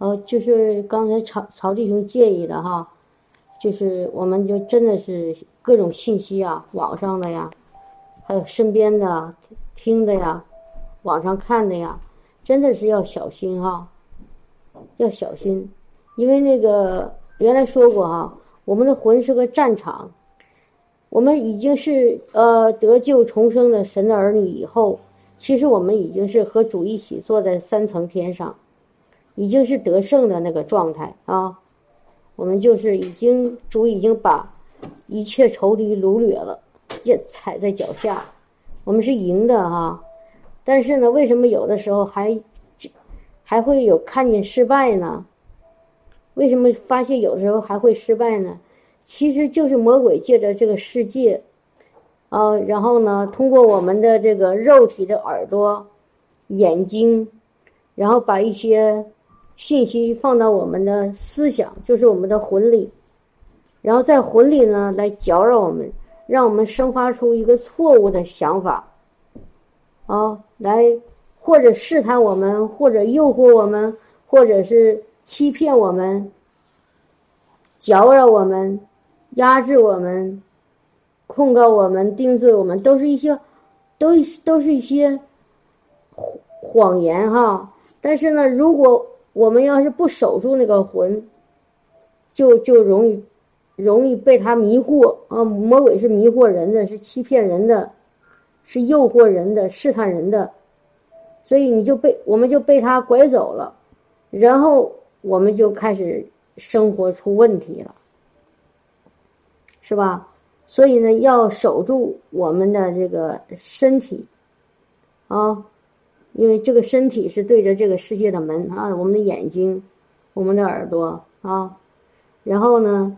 呃，就是刚才曹曹弟兄建议的哈，就是我们就真的是各种信息啊，网上的呀，还有身边的听的呀，网上看的呀，真的是要小心哈，要小心，因为那个原来说过哈，我们的魂是个战场，我们已经是呃得救重生的神的儿女以后，其实我们已经是和主一起坐在三层天上。已经是得胜的那个状态啊，我们就是已经主已经把一切仇敌掳掠了，也踩在脚下，我们是赢的哈。但是呢，为什么有的时候还还会有看见失败呢？为什么发现有的时候还会失败呢？其实就是魔鬼借着这个世界啊，然后呢，通过我们的这个肉体的耳朵、眼睛，然后把一些。信息放到我们的思想，就是我们的魂里，然后在魂里呢来搅扰我们，让我们生发出一个错误的想法，啊，来或者试探我们，或者诱惑我们，或者是欺骗我们，搅扰我们，压制我们，控告我们，定罪我们，都是一些，都都是一些谎言哈。但是呢，如果我们要是不守住那个魂，就就容易容易被他迷惑啊！魔鬼是迷惑人的，是欺骗人的，是诱惑人的，试探人的，所以你就被我们就被他拐走了，然后我们就开始生活出问题了，是吧？所以呢，要守住我们的这个身体啊。因为这个身体是对着这个世界的门啊，我们的眼睛，我们的耳朵啊，然后呢，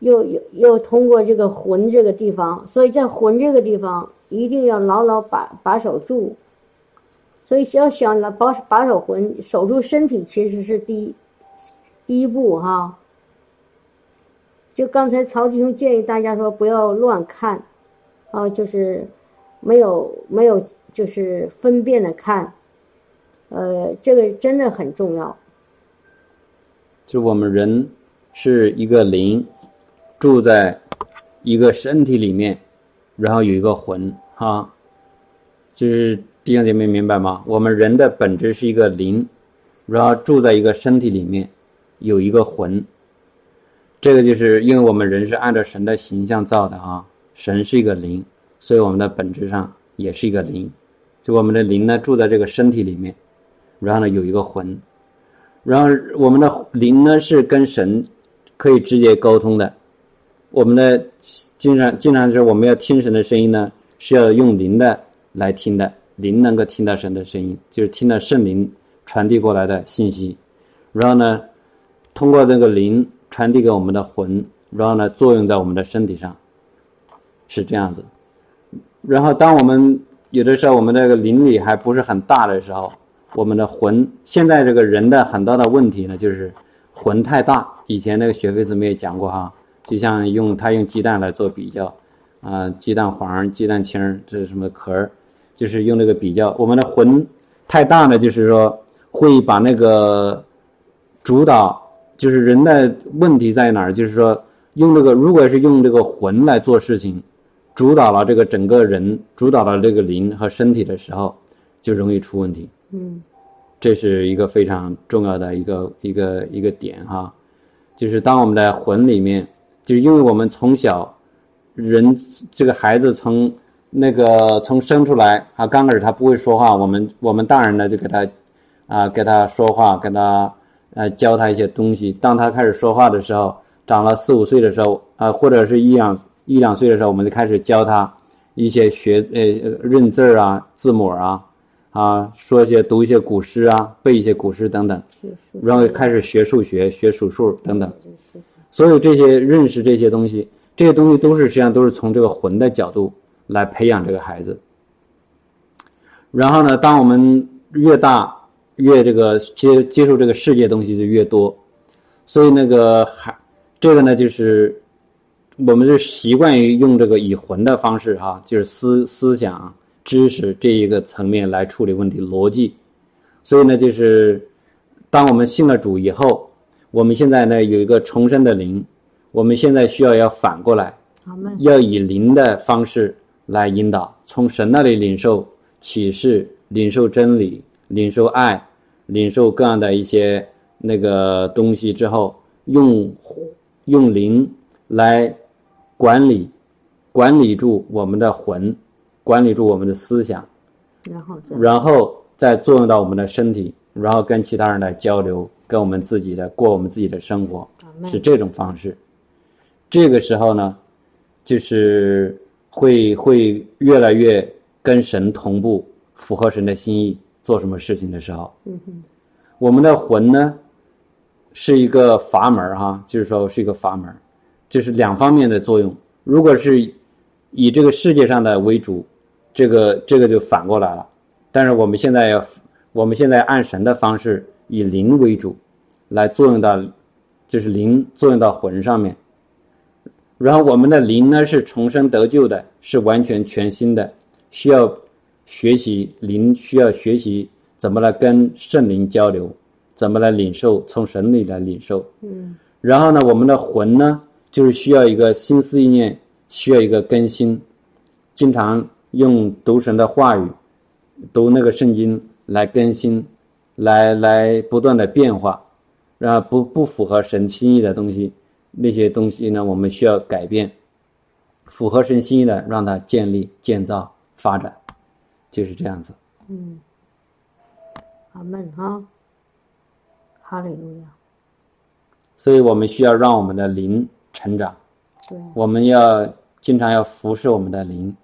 又又又通过这个魂这个地方，所以在魂这个地方一定要牢牢把把守住。所以要想了保把守魂，守住身体其实是第一第一步哈。就刚才曹弟兄建议大家说不要乱看，啊，就是没有没有。就是分辨的看，呃，这个真的很重要。就我们人是一个灵，住在一个身体里面，然后有一个魂啊，就是弟兄姐妹明白吗？我们人的本质是一个灵，然后住在一个身体里面，有一个魂。这个就是因为我们人是按照神的形象造的啊，神是一个灵，所以我们的本质上也是一个灵。就我们的灵呢，住在这个身体里面，然后呢有一个魂，然后我们的灵呢是跟神可以直接沟通的。我们的经常经常是我们要听神的声音呢，是要用灵的来听的，灵能够听到神的声音，就是听到圣灵传递过来的信息，然后呢通过那个灵传递给我们的魂，然后呢作用在我们的身体上，是这样子。然后当我们有的时候，我们这个灵力还不是很大的时候，我们的魂现在这个人的很大的问题呢，就是魂太大。以前那个学费子没有讲过哈，就像用他用鸡蛋来做比较，啊，鸡蛋黄、鸡蛋清这是什么壳儿，就是用那个比较。我们的魂太大呢，就是说会把那个主导，就是人的问题在哪儿？就是说用这个，如果是用这个魂来做事情。主导了这个整个人，主导了这个灵和身体的时候，就容易出问题。嗯，这是一个非常重要的一个一个一个点哈，就是当我们的魂里面，就是因为我们从小，人这个孩子从那个从生出来啊，刚开始他不会说话，我们我们大人呢就给他啊给他说话，给他呃教他一些东西。当他开始说话的时候，长了四五岁的时候啊，或者是一两。一两岁的时候，我们就开始教他一些学呃认字儿啊、字母啊，啊，说一些读一些古诗啊、背一些古诗等等，然后开始学数学、学数数等等。所有这些认识这些东西，这些东西都是实际上都是从这个魂的角度来培养这个孩子。然后呢，当我们越大，越这个接接触这个世界东西就越多，所以那个还这个呢就是。我们是习惯于用这个以魂的方式哈，就是思思想、知识这一个层面来处理问题逻辑，所以呢，就是当我们信了主以后，我们现在呢有一个重生的灵，我们现在需要要反过来，要以灵的方式来引导，从神那里领受启示，领受真理，领受爱，领受各样的一些那个东西之后，用用灵来管理管理住我们的魂，管理住我们的思想，然后再然后再作用到我们的身体，然后跟其他人来交流，跟我们自己的过我们自己的生活，是这种方式。这个时候呢，就是会会越来越跟神同步，符合神的心意，做什么事情的时候，嗯哼，我们的魂呢是一个阀门儿哈，就是说是一个阀门儿，就是两方面的作用。如果是以这个世界上的为主，这个这个就反过来了。但是我们现在要，我们现在按神的方式，以灵为主，来作用到，就是灵作用到魂上面。然后我们的灵呢是重生得救的，是完全全新的，需要学习灵，需要学习怎么来跟圣灵交流，怎么来领受，从神里来领受。嗯然后呢，我们的魂呢，就是需要一个心思意念，需要一个更新，经常用读神的话语，读那个圣经来更新，来来不断的变化，然后不不符合神心意的东西，那些东西呢，我们需要改变，符合神心意的，让它建立、建造、发展，就是这样子。嗯，阿门哈，哈利路亚，所以我们需要让我们的灵成长。对，我们要经常要服侍我们的灵，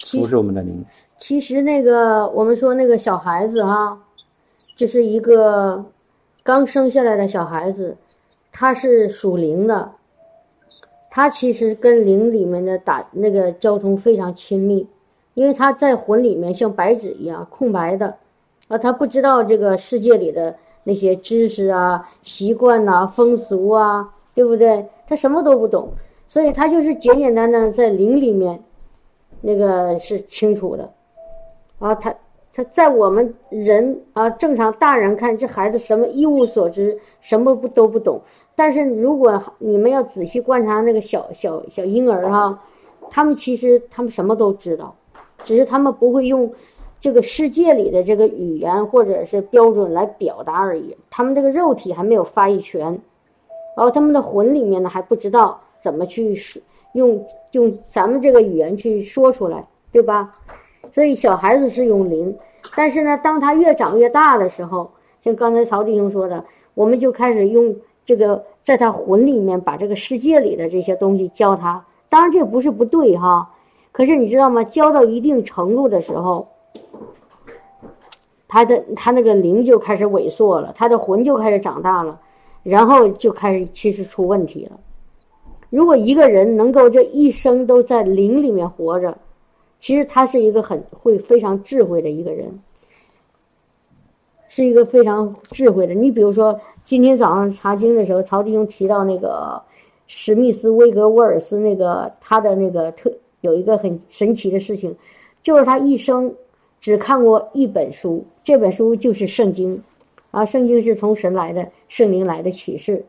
服侍我们的灵。其实那个我们说那个小孩子啊，就是一个刚生下来的小孩子，他是属灵的，他其实跟灵里面的打那个交通非常亲密，因为他在魂里面像白纸一样空白的，啊，他不知道这个世界里的那些知识啊、习惯呐、风俗啊，对不对？他什么都不懂，所以他就是简简单单在灵里面，那个是清楚的。啊，他他在我们人啊正常大人看这孩子什么一无所知，什么不都不懂。但是如果你们要仔细观察那个小小小婴儿哈、他们其实他们什么都知道，只是他们不会用这个世界里的这个语言或者是标准来表达而已。他们这个肉体还没有发育全，然后他们的魂里面呢还不知道怎么去说用用咱们这个语言去说出来，对吧？所以小孩子是用灵，但是呢，当他越长越大的时候，像刚才曹弟兄说的，我们就开始用这个在他魂里面把这个世界里的这些东西教他。当然这不是不对哈，可是你知道吗？教到一定程度的时候，他的他那个灵就开始萎缩了，他的魂就开始长大了，然后就开始其实出问题了。如果一个人能够这一生都在灵里面活着，其实他是一个很会非常智慧的一个人，是一个非常智慧的。你比如说，今天早上查经的时候，曹弟兄提到那个史密斯威格沃尔斯那个他的那个特有一个很神奇的事情，就是他一生只看过一本书，这本书就是圣经，啊，圣经是从神来的，圣灵来的启示。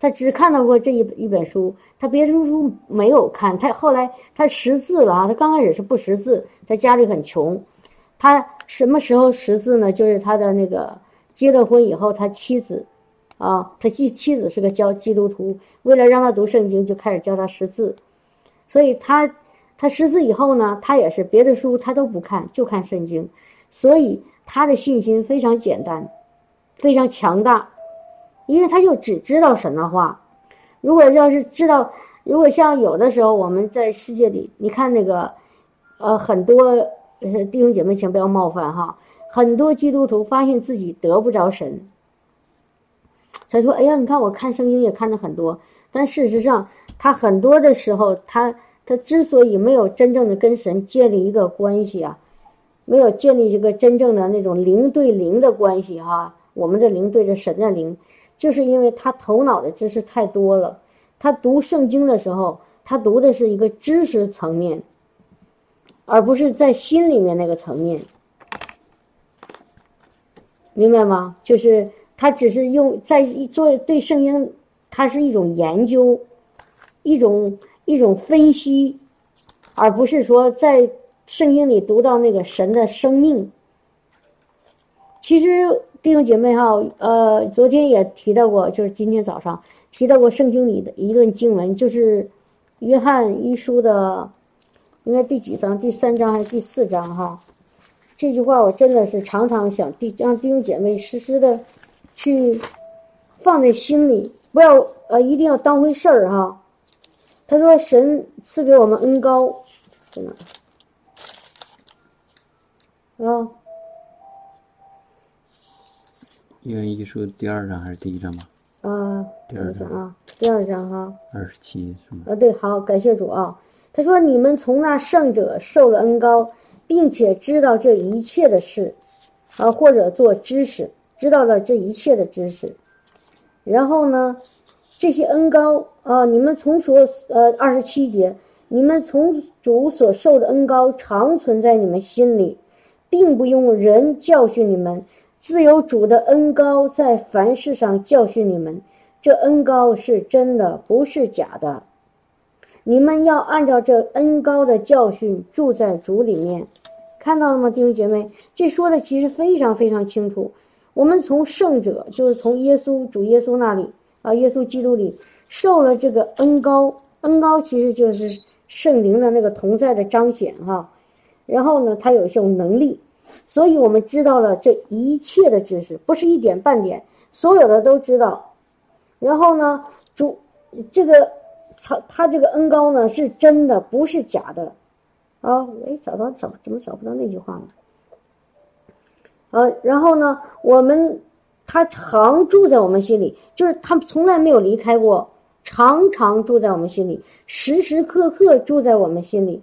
他只看到过这一一本书，他别的书没有看。他后来他识字了啊，他刚开始是不识字，他家里很穷。他什么时候识字呢？就是他的那个结了婚以后，他妻子，啊，他妻妻子是个教基督徒，为了让他读圣经，就开始教他识字。所以他他识字以后呢，他也是别的书他都不看，就看圣经。所以他的信心非常简单，非常强大。因为他就只知道神的话，如果要是知道，如果像有的时候我们在世界里，你看那个，呃，很多呃弟兄姐妹，请不要冒犯哈，很多基督徒发现自己得不着神，才说，哎呀，你看我看圣经也看了很多，但事实上他很多的时候，他他之所以没有真正的跟神建立一个关系啊，没有建立一个真正的那种零对零的关系哈，我们的灵对着神的灵。就是因为他头脑的知识太多了，他读圣经的时候，他读的是一个知识层面，而不是在心里面那个层面。明白吗？就是他只是用在做对圣经，它是一种研究，一种一种分析，而不是说在圣经里读到那个神的生命。其实弟兄姐妹哈，呃，昨天也提到过，就是今天早上提到过圣经里的一段经文，就是约翰一书的，应该第几章？第三章还是第四章？哈，这句话我真的是常常想弟让弟兄姐妹时时的去放在心里，不要呃一定要当回事儿哈。他说：“神赐给我们恩高，在哪？啊？”约翰一书第二章还是第一章吧？啊，第二章啊，第二章哈。二十七是吗？啊，对，好，感谢主啊。他说：“你们从那圣者受了恩高，并且知道这一切的事，啊，或者做知识，知道了这一切的知识。然后呢，这些恩高啊，你们从所呃二十七节，你们从主所受的恩高常存在你们心里，并不用人教训你们。”自有主的恩高在凡事上教训你们，这恩高是真的，不是假的。你们要按照这恩高的教训住在主里面，看到了吗，弟兄姐妹？这说的其实非常非常清楚。我们从圣者，就是从耶稣主耶稣那里啊，耶稣基督里受了这个恩高，恩高其实就是圣灵的那个同在的彰显哈。然后呢，他有一种能力。所以我们知道了这一切的知识，不是一点半点，所有的都知道。然后呢，主这个他他这个恩高呢是真的，不是假的。啊，哎，找到找怎么找不到那句话呢？呃，然后呢，我们他常住在我们心里，就是他从来没有离开过，常常住在我们心里，时时刻刻住在我们心里。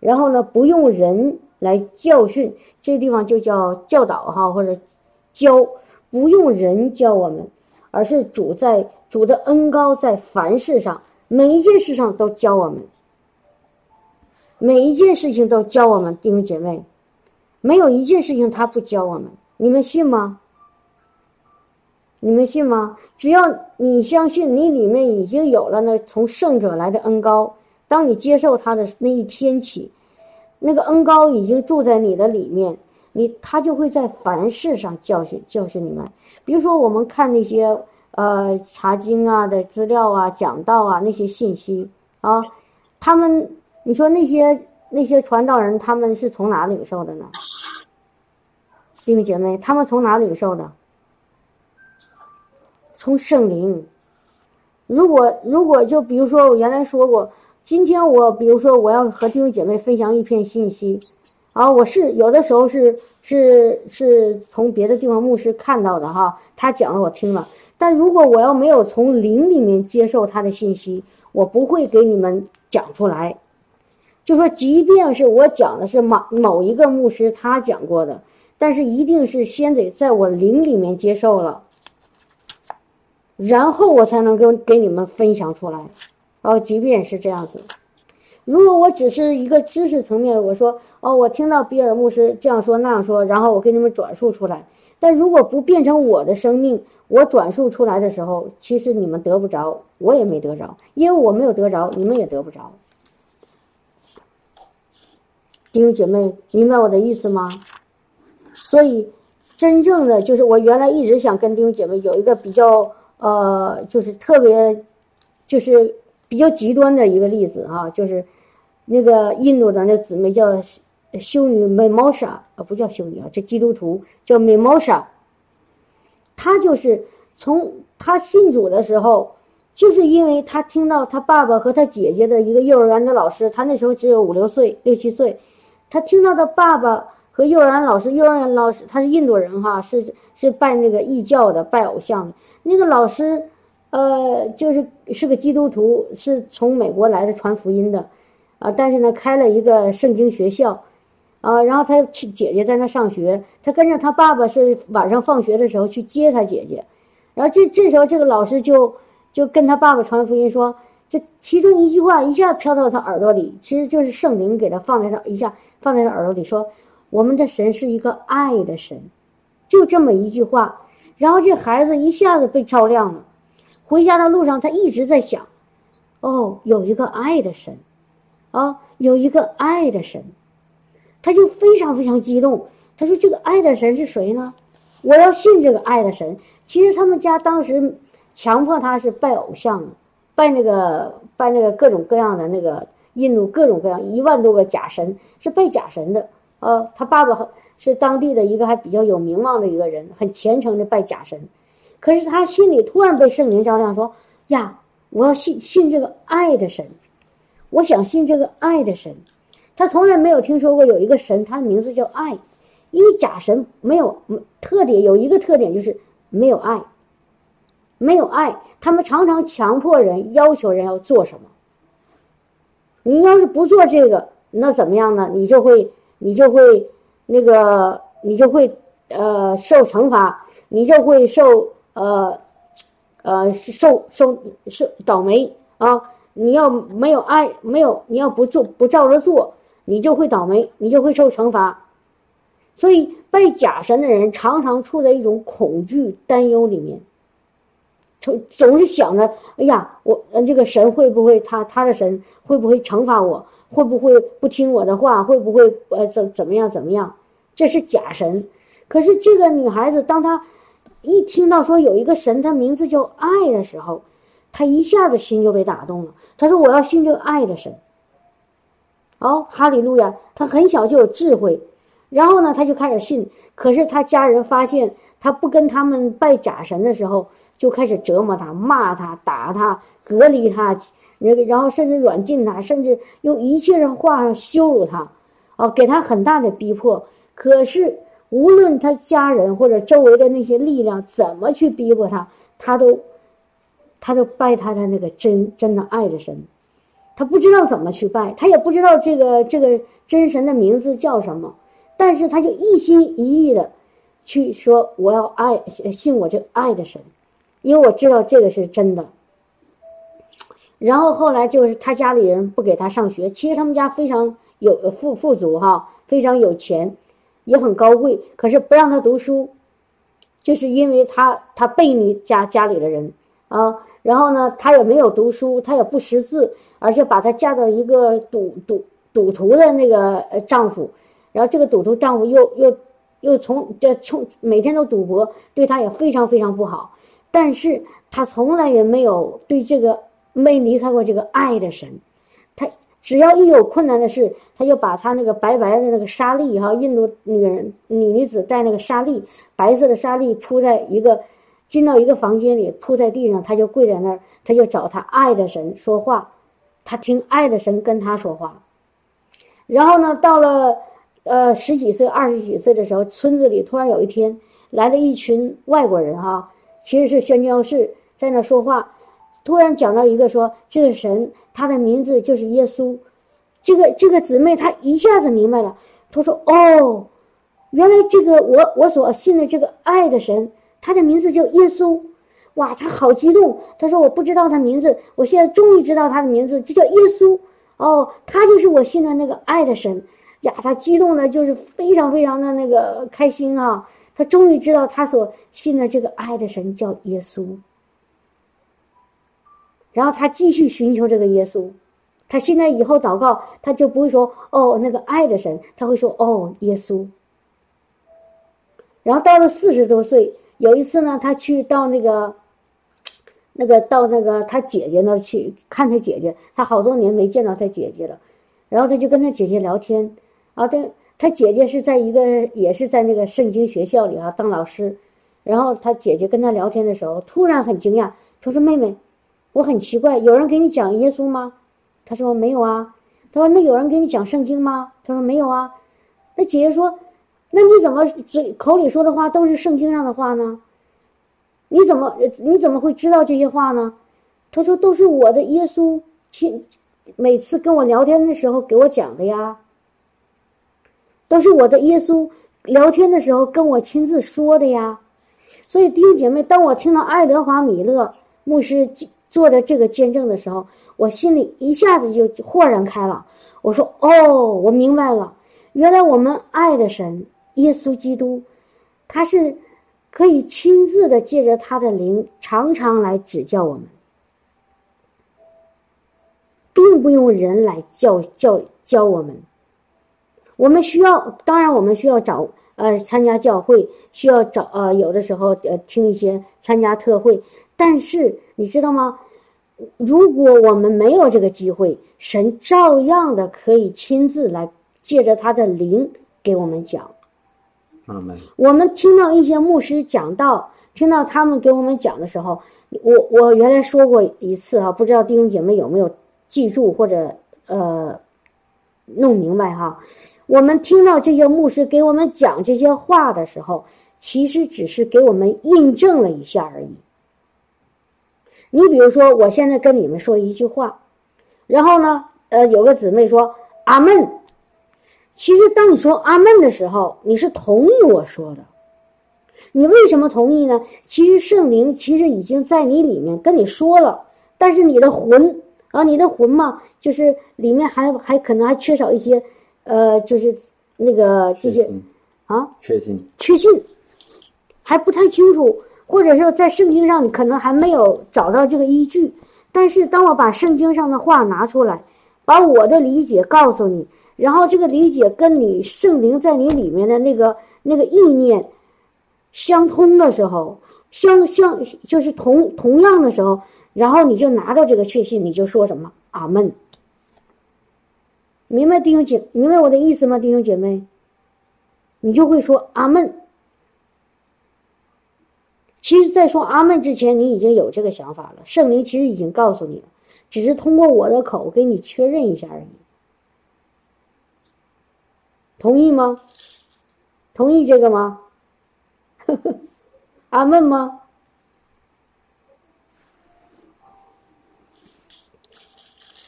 然后呢，不用人来教训。这地方就叫教导哈，或者教，不用人教我们，而是主在主的恩高在凡事上，每一件事上都教我们，每一件事情都教我们弟兄姐妹，没有一件事情他不教我们，你们信吗？你们信吗？只要你相信，你里面已经有了那从圣者来的恩高，当你接受他的那一天起。那个恩高已经住在你的里面，你他就会在凡事上教训教训你们。比如说，我们看那些呃查经啊的资料啊、讲道啊那些信息啊，他们你说那些那些传道人他们是从哪领受的呢？弟兄姐妹，他们从哪领受的？从圣灵。如果如果就比如说我原来说过。今天我比如说我要和弟兄姐妹分享一篇信息，啊，我是有的时候是是是从别的地方牧师看到的哈，他讲了我听了，但如果我要没有从灵里面接受他的信息，我不会给你们讲出来。就说即便是我讲的是某某一个牧师他讲过的，但是一定是先得在我灵里面接受了，然后我才能跟给你们分享出来。哦，即便是这样子，如果我只是一个知识层面，我说哦，我听到比尔牧师这样说那样说，然后我给你们转述出来，但如果不变成我的生命，我转述出来的时候，其实你们得不着，我也没得着，因为我没有得着，你们也得不着。弟兄姐妹，明白我的意思吗？所以，真正的就是我原来一直想跟弟兄姐妹有一个比较呃，就是特别，就是。比较极端的一个例子啊，就是那个印度的那姊妹叫修女美毛莎啊，不叫修女啊，这基督徒叫美毛莎。她就是从她信主的时候，就是因为她听到她爸爸和她姐姐的一个幼儿园的老师，她那时候只有五六岁、六七岁，她听到她爸爸和幼儿园老师，幼儿园老师他是印度人哈，是是拜那个异教的，拜偶像的那个老师。呃，就是是个基督徒，是从美国来的传福音的，啊，但是呢，开了一个圣经学校，啊，然后他去姐姐在那上学，他跟着他爸爸是晚上放学的时候去接他姐姐，然后这这时候这个老师就就跟他爸爸传福音说，这其中一句话一下飘到他耳朵里，其实就是圣灵给他放在他一下放在他耳朵里说，我们的神是一个爱的神。就这么一句话，然后这孩子一下子被照亮了。回家的路上，他一直在想：哦，有一个爱的神，啊，有一个爱的神，他就非常非常激动。他说：“这个爱的神是谁呢？我要信这个爱的神。”其实他们家当时强迫他是拜偶像，拜那个拜那个各种各样的那个印度各种各样一万多个假神，是拜假神的。啊，他爸爸是当地的一个还比较有名望的一个人，很虔诚的拜假神。可是他心里突然被圣灵照亮，说：“呀，我要信信这个爱的神，我想信这个爱的神。”他从来没有听说过有一个神，他的名字叫爱。因为假神没有特点，有一个特点就是没有爱，没有爱。他们常常强迫人，要求人要做什么。你要是不做这个，那怎么样呢？你就会，你就会那个，你就会呃受惩罚，你就会受呃呃受受受倒霉啊！你要没有爱，没有你要不做不照着做，你就会倒霉，你就会受惩罚。所以拜假神的人常常处在一种恐惧、担忧里面，总总是想着：哎呀，我，这个神会不会他他的神会不会惩罚我？会不会不听我的话？会不会呃怎怎么样怎么样？这是假神。可是这个女孩子，当她一听到说有一个神，他名字叫爱的时候，他一下子心就被打动了。他说：“我要信这个爱的神。”哦，哈利路亚！他很小就有智慧。然后呢，他就开始信。可是他家人发现他不跟他们拜假神的时候，就开始折磨他、骂他、打他、隔离他，然后甚至软禁他，甚至用一切的话羞辱他，哦，给他很大的逼迫。可是无论他家人或者周围的那些力量怎么去逼迫他，他都，他都拜他的那个真真的爱的神。他不知道怎么去拜，他也不知道这个这个真神的名字叫什么。但是他就一心一意的去说我要爱信我这爱的神，因为我知道这个是真的。然后后来就是他家里人不给他上学，其实他们家非常有富富足哈，非常有钱，也很高贵，可是不让他读书，就是因为他他背逆家家里的人啊。然后呢，他也没有读书，他也不识字，而且把他嫁到一个赌赌赌徒的那个丈夫。然后这个赌徒丈夫又又又从这从每天都赌博，对他也非常非常不好。但是他从来也没有对这个没离开过这个爱的神。只要一有困难的事，他就把他那个白白的那个沙粒哈，印度那个人女女子带那个沙粒，白色的沙粒铺在一个进到一个房间里铺在地上，他就跪在那儿，他就找他爱的神说话，他听爱的神跟他说话。然后呢，到了。呃，十几岁、二十几岁的时候，村子里突然有一天来了一群外国人，哈，其实是宣教士在那说话。突然讲到一个说，这个神他的名字就是耶稣。这个这个姊妹她一下子明白了，她说：“哦，原来这个我我所信的这个爱的神，他的名字叫耶稣。”哇，她好激动。她说：“我不知道他名字，我现在终于知道他的名字，就叫耶稣。哦，他就是我信的那个爱的神。”呀，他激动的，就是非常非常的那个开心啊！他终于知道他所信的这个爱的神叫耶稣。然后他继续寻求这个耶稣，他现在以后祷告，他就不会说“哦，那个爱的神”，他会说“哦，耶稣”。然后到了四十多岁，有一次呢，他去到那个，那个到那个他姐姐那去看他姐姐，他好多年没见到他姐姐了，然后他就跟他姐姐聊天。啊，对，他姐姐是在一个，也是在那个圣经学校里啊当老师，然后他姐姐跟他聊天的时候，突然很惊讶，他说：“妹妹，我很奇怪，有人给你讲耶稣吗？”他说：“没有啊。”他说：“那有人给你讲圣经吗？”他说：“没有啊。”那姐姐说：“那你怎么嘴口里说的话都是圣经上的话呢？你怎么你怎么会知道这些话呢？”他说：“都是我的耶稣亲每次跟我聊天的时候给我讲的呀。”都是我的耶稣聊天的时候跟我亲自说的呀，所以弟兄姐妹，当我听到爱德华米勒牧师做的这个见证的时候，我心里一下子就豁然开朗。我说：“哦，我明白了，原来我们爱的神耶稣基督，他是可以亲自的借着他的灵，常常来指教我们，并不用人来教教教我们。我们需要，当然我们需要找呃参加教会，需要找呃有的时候呃听一些参加特会，但是你知道吗？如果我们没有这个机会，神照样的可以亲自来借着他的灵给我们讲。我们听到一些牧师讲道，听到他们给我们讲的时候，我我原来说过一次哈，不知道弟兄姐妹有没有记住或者呃弄明白哈？我们听到这些牧师给我们讲这些话的时候，其实只是给我们印证了一下而已。你比如说，我现在跟你们说一句话，然后呢，呃，有个姊妹说“阿门”，其实当你说“阿门”的时候，你是同意我说的。你为什么同意呢？其实圣灵其实已经在你里面跟你说了，但是你的魂啊，你的魂嘛，就是里面还还可能还缺少一些，呃，就是那个这些啊，确信，确信还不太清楚。或者说，在圣经上你可能还没有找到这个依据，但是当我把圣经上的话拿出来，把我的理解告诉你，然后这个理解跟你圣灵在你里面的那个那个意念相通的时候，相相就是同同样的时候，然后你就拿到这个确信，你就说什么阿门。明白弟兄姐，明白我的意思吗？弟兄姐妹，你就会说阿门。其实，在说阿门之前，你已经有这个想法了。圣灵其实已经告诉你了，只是通过我的口给你确认一下而已。同意吗？同意这个吗？呵 呵阿门吗？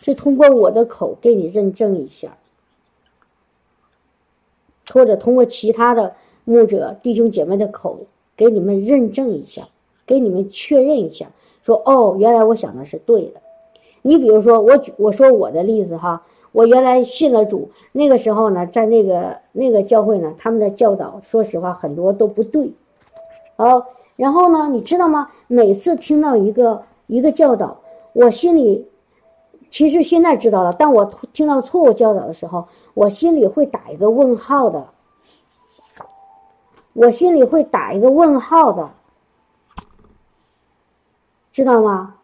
是通过我的口给你认证一下，或者通过其他的牧者弟兄姐妹的口。给你们认证一下，给你们确认一下，说哦，原来我想的是对的。你比如说，我我说我的例子哈，我原来信了主，那个时候呢，在那个那个教会呢，他们的教导，说实话很多都不对。哦，然后呢，你知道吗？每次听到一个一个教导，我心里其实现在知道了，当我听到错误教导的时候，我心里会打一个问号的。我心里会打一个问号的，知道吗？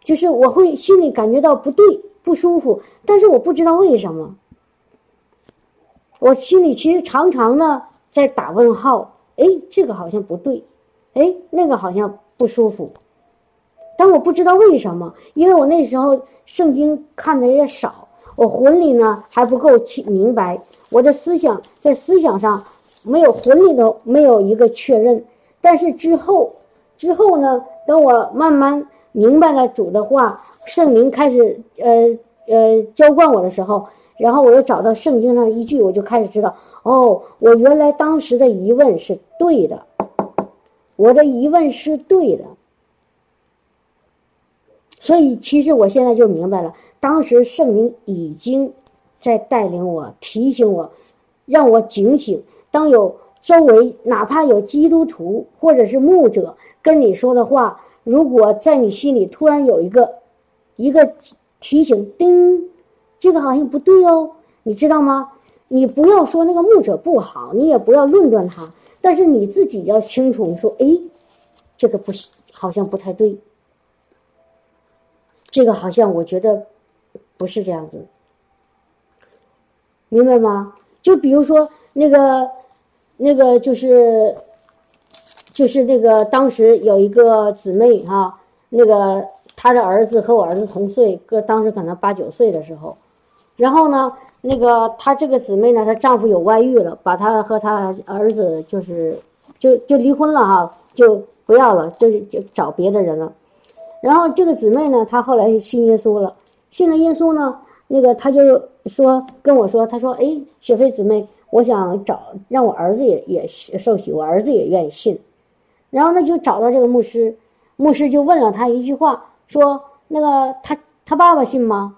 就是我会心里感觉到不对、不舒服，但是我不知道为什么。我心里其实常常呢在打问号，哎，这个好像不对，哎，那个好像不舒服，但我不知道为什么，因为我那时候圣经看的也少，我魂里呢还不够清明白，我的思想在思想上。没有魂里头没有一个确认，但是之后，之后呢？等我慢慢明白了主的话，圣灵开始呃呃浇灌我的时候，然后我又找到圣经上依据，我就开始知道，哦，我原来当时的疑问是对的，我的疑问是对的，所以其实我现在就明白了，当时圣灵已经在带领我，提醒我，让我警醒。当有周围哪怕有基督徒或者是牧者跟你说的话，如果在你心里突然有一个一个提醒，叮，这个好像不对哦，你知道吗？你不要说那个牧者不好，你也不要论断他，但是你自己要清楚，说，哎，这个不行好像不太对，这个好像我觉得不是这样子，明白吗？就比如说那个。那个就是，就是那个当时有一个姊妹哈，那个她的儿子和我儿子同岁，哥当时可能八九岁的时候，然后呢，那个她这个姊妹呢，她丈夫有外遇了，把她和她儿子就是就就离婚了哈，就不要了，就就找别的人了。然后这个姊妹呢，她后来信耶稣了，信了耶稣呢，那个她就说跟我说，她说，哎，雪飞姊妹。我想找让我儿子也也受洗，我儿子也愿意信，然后那就找到这个牧师，牧师就问了他一句话，说那个他他爸爸信吗？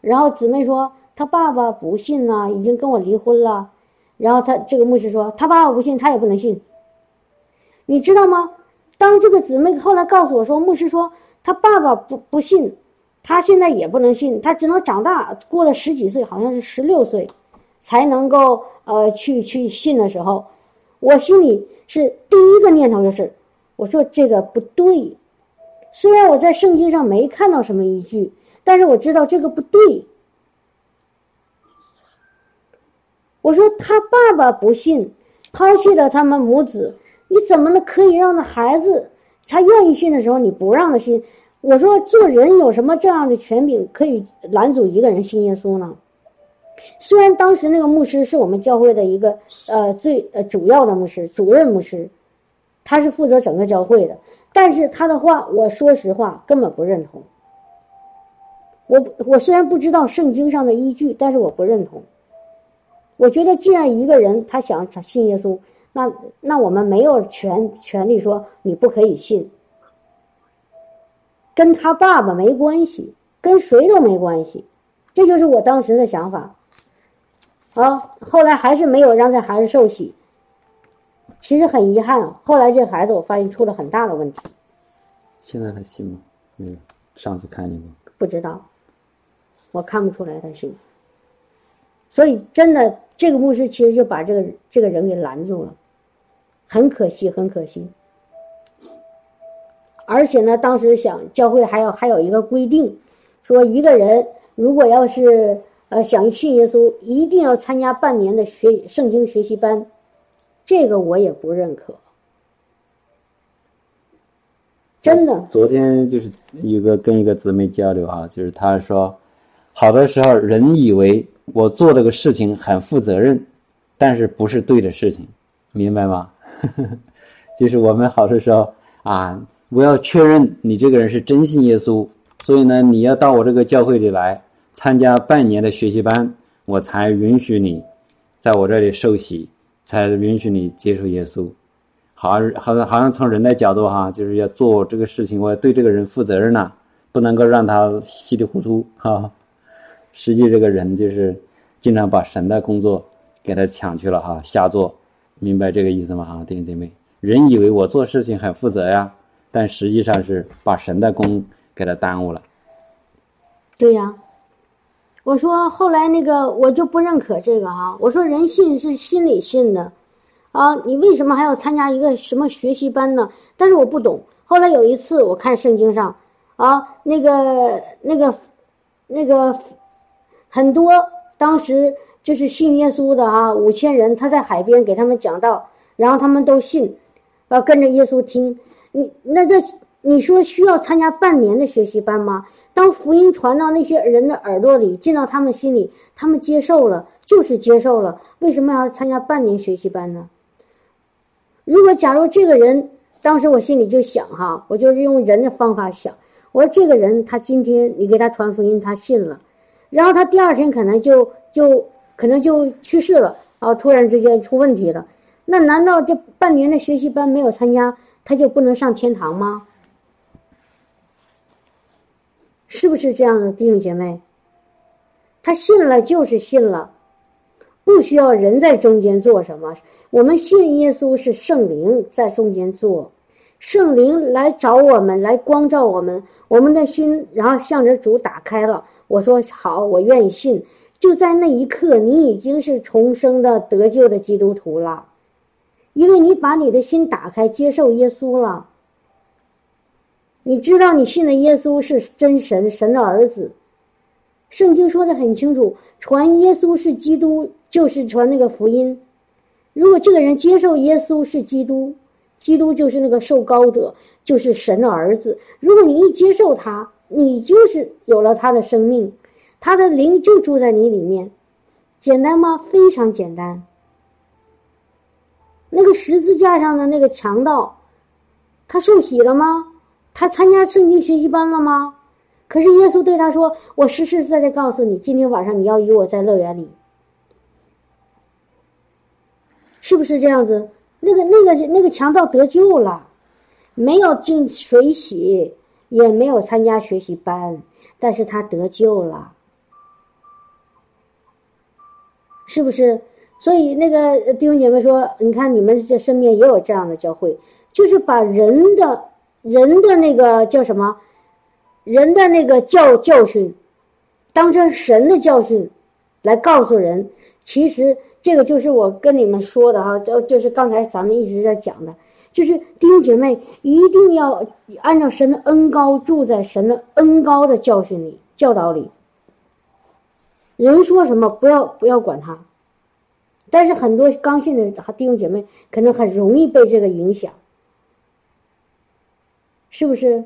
然后姊妹说他爸爸不信呐，已经跟我离婚了。然后他这个牧师说，他爸爸不信，他也不能信。你知道吗？当这个姊妹后来告诉我说，牧师说他爸爸不不信，他现在也不能信，他只能长大过了十几岁，好像是十六岁，才能够呃去去信的时候，我心里是第一个念头就是，我说这个不对。虽然我在圣经上没看到什么依据，但是我知道这个不对。我说他爸爸不信，抛弃了他们母子，你怎么能可以让那孩子他愿意信的时候你不让他信？我说做人有什么这样的权柄可以拦阻一个人信耶稣呢？虽然当时那个牧师是我们教会的一个呃最呃主要的牧师、主任牧师，他是负责整个教会的。但是他的话，我说实话根本不认同。我我虽然不知道圣经上的依据，但是我不认同。我觉得，既然一个人他想信耶稣，那那我们没有权权利说你不可以信，跟他爸爸没关系，跟谁都没关系。这就是我当时的想法。啊，后来还是没有让这孩子受洗。其实很遗憾，后来这孩子我发现出了很大的问题。现在还信吗？没有，上次看见过。不知道，我看不出来他信。所以真的，这个牧师其实就把这个这个人给拦住了，很可惜，很可惜。而且呢，当时想教会还有还有一个规定，说一个人如果要是呃想信耶稣，一定要参加半年的学圣经学习班。这个我也不认可，真的。昨天就是一个跟一个姊妹交流啊，就是她说，好多时候人以为我做这个事情很负责任，但是不是对的事情，明白吗？就是我们好多时候啊，我要确认你这个人是真信耶稣，所以呢，你要到我这个教会里来参加半年的学习班，我才允许你在我这里受洗。才允许你接受耶稣，好好好像从人的角度哈，就是要做这个事情，我要对这个人负责任呐，不能够让他稀里糊涂哈。实际这个人就是经常把神的工作给他抢去了哈，瞎做，明白这个意思吗？哈，弟兄姐妹，人以为我做事情很负责呀，但实际上是把神的工给他耽误了。对呀。我说后来那个我就不认可这个哈，我说人信是心里信的，啊，你为什么还要参加一个什么学习班呢？但是我不懂。后来有一次我看圣经上，啊，那个那个那个很多当时就是信耶稣的啊，五千人他在海边给他们讲道，然后他们都信，啊，跟着耶稣听。你那这你说需要参加半年的学习班吗？当福音传到那些人的耳朵里，进到他们心里，他们接受了，就是接受了。为什么要参加半年学习班呢？如果假如这个人，当时我心里就想哈，我就是用人的方法想，我说这个人他今天你给他传福音，他信了，然后他第二天可能就就可能就去世了啊，突然之间出问题了，那难道这半年的学习班没有参加，他就不能上天堂吗？是不是这样的弟兄姐妹？他信了就是信了，不需要人在中间做什么。我们信耶稣是圣灵在中间做，圣灵来找我们，来光照我们，我们的心然后向着主打开了。我说好，我愿意信。就在那一刻，你已经是重生的得救的基督徒了，因为你把你的心打开，接受耶稣了。你知道你信的耶稣是真神，神的儿子。圣经说的很清楚，传耶稣是基督，就是传那个福音。如果这个人接受耶稣是基督，基督就是那个受膏者，就是神的儿子。如果你一接受他，你就是有了他的生命，他的灵就住在你里面。简单吗？非常简单。那个十字架上的那个强盗，他受洗了吗？他参加圣经学习班了吗？可是耶稣对他说：“我实实在在告诉你，今天晚上你要与我在乐园里，是不是这样子？那个、那个、那个强盗得救了，没有进水洗，也没有参加学习班，但是他得救了，是不是？所以那个弟兄姐妹说，你看你们这身边也有这样的教会，就是把人的人的那个叫什么，人的那个教教训，当成神的教训，来告诉人。其实这个就是我跟你们说的哈，就就是刚才咱们一直在讲的，就是弟兄姐妹一定要按照神的恩高住在神的恩高的教训里教导里。人说什么不要不要管他，但是很多刚信的弟兄姐妹可能很容易被这个影响，是不是？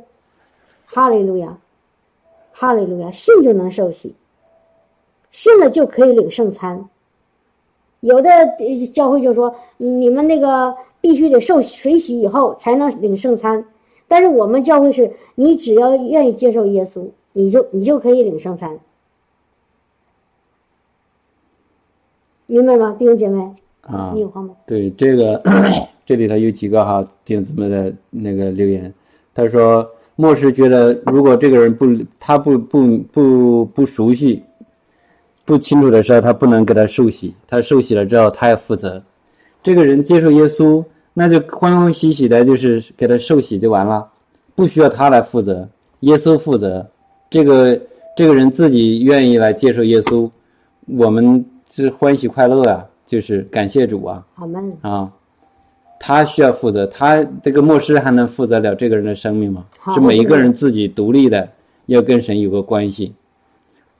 哈利路亚，哈利路亚，信就能受洗，信了就可以领圣餐。有的教会就说你们那个必须得受水洗以后才能领圣餐，但是我们教会是你只要愿意接受耶稣，你就你就可以领圣餐，明白吗，弟兄姐妹？啊你，有话吗？对这个 这里头有几个哈弟兄姊妹的那个留言，他说牧师觉得如果这个人不他不不不不熟悉。不清楚的时候，他不能给他受洗。他受洗了之后，他要负责。这个人接受耶稣，那就欢欢喜喜的，就是给他受洗就完了，不需要他来负责，耶稣负责。这个这个人自己愿意来接受耶稣，我们是欢喜快乐啊，就是感谢主啊好们啊。他需要负责，他这个牧师还能负责了这个人的生命吗？是每一个人自己独立的，要跟神有个关系。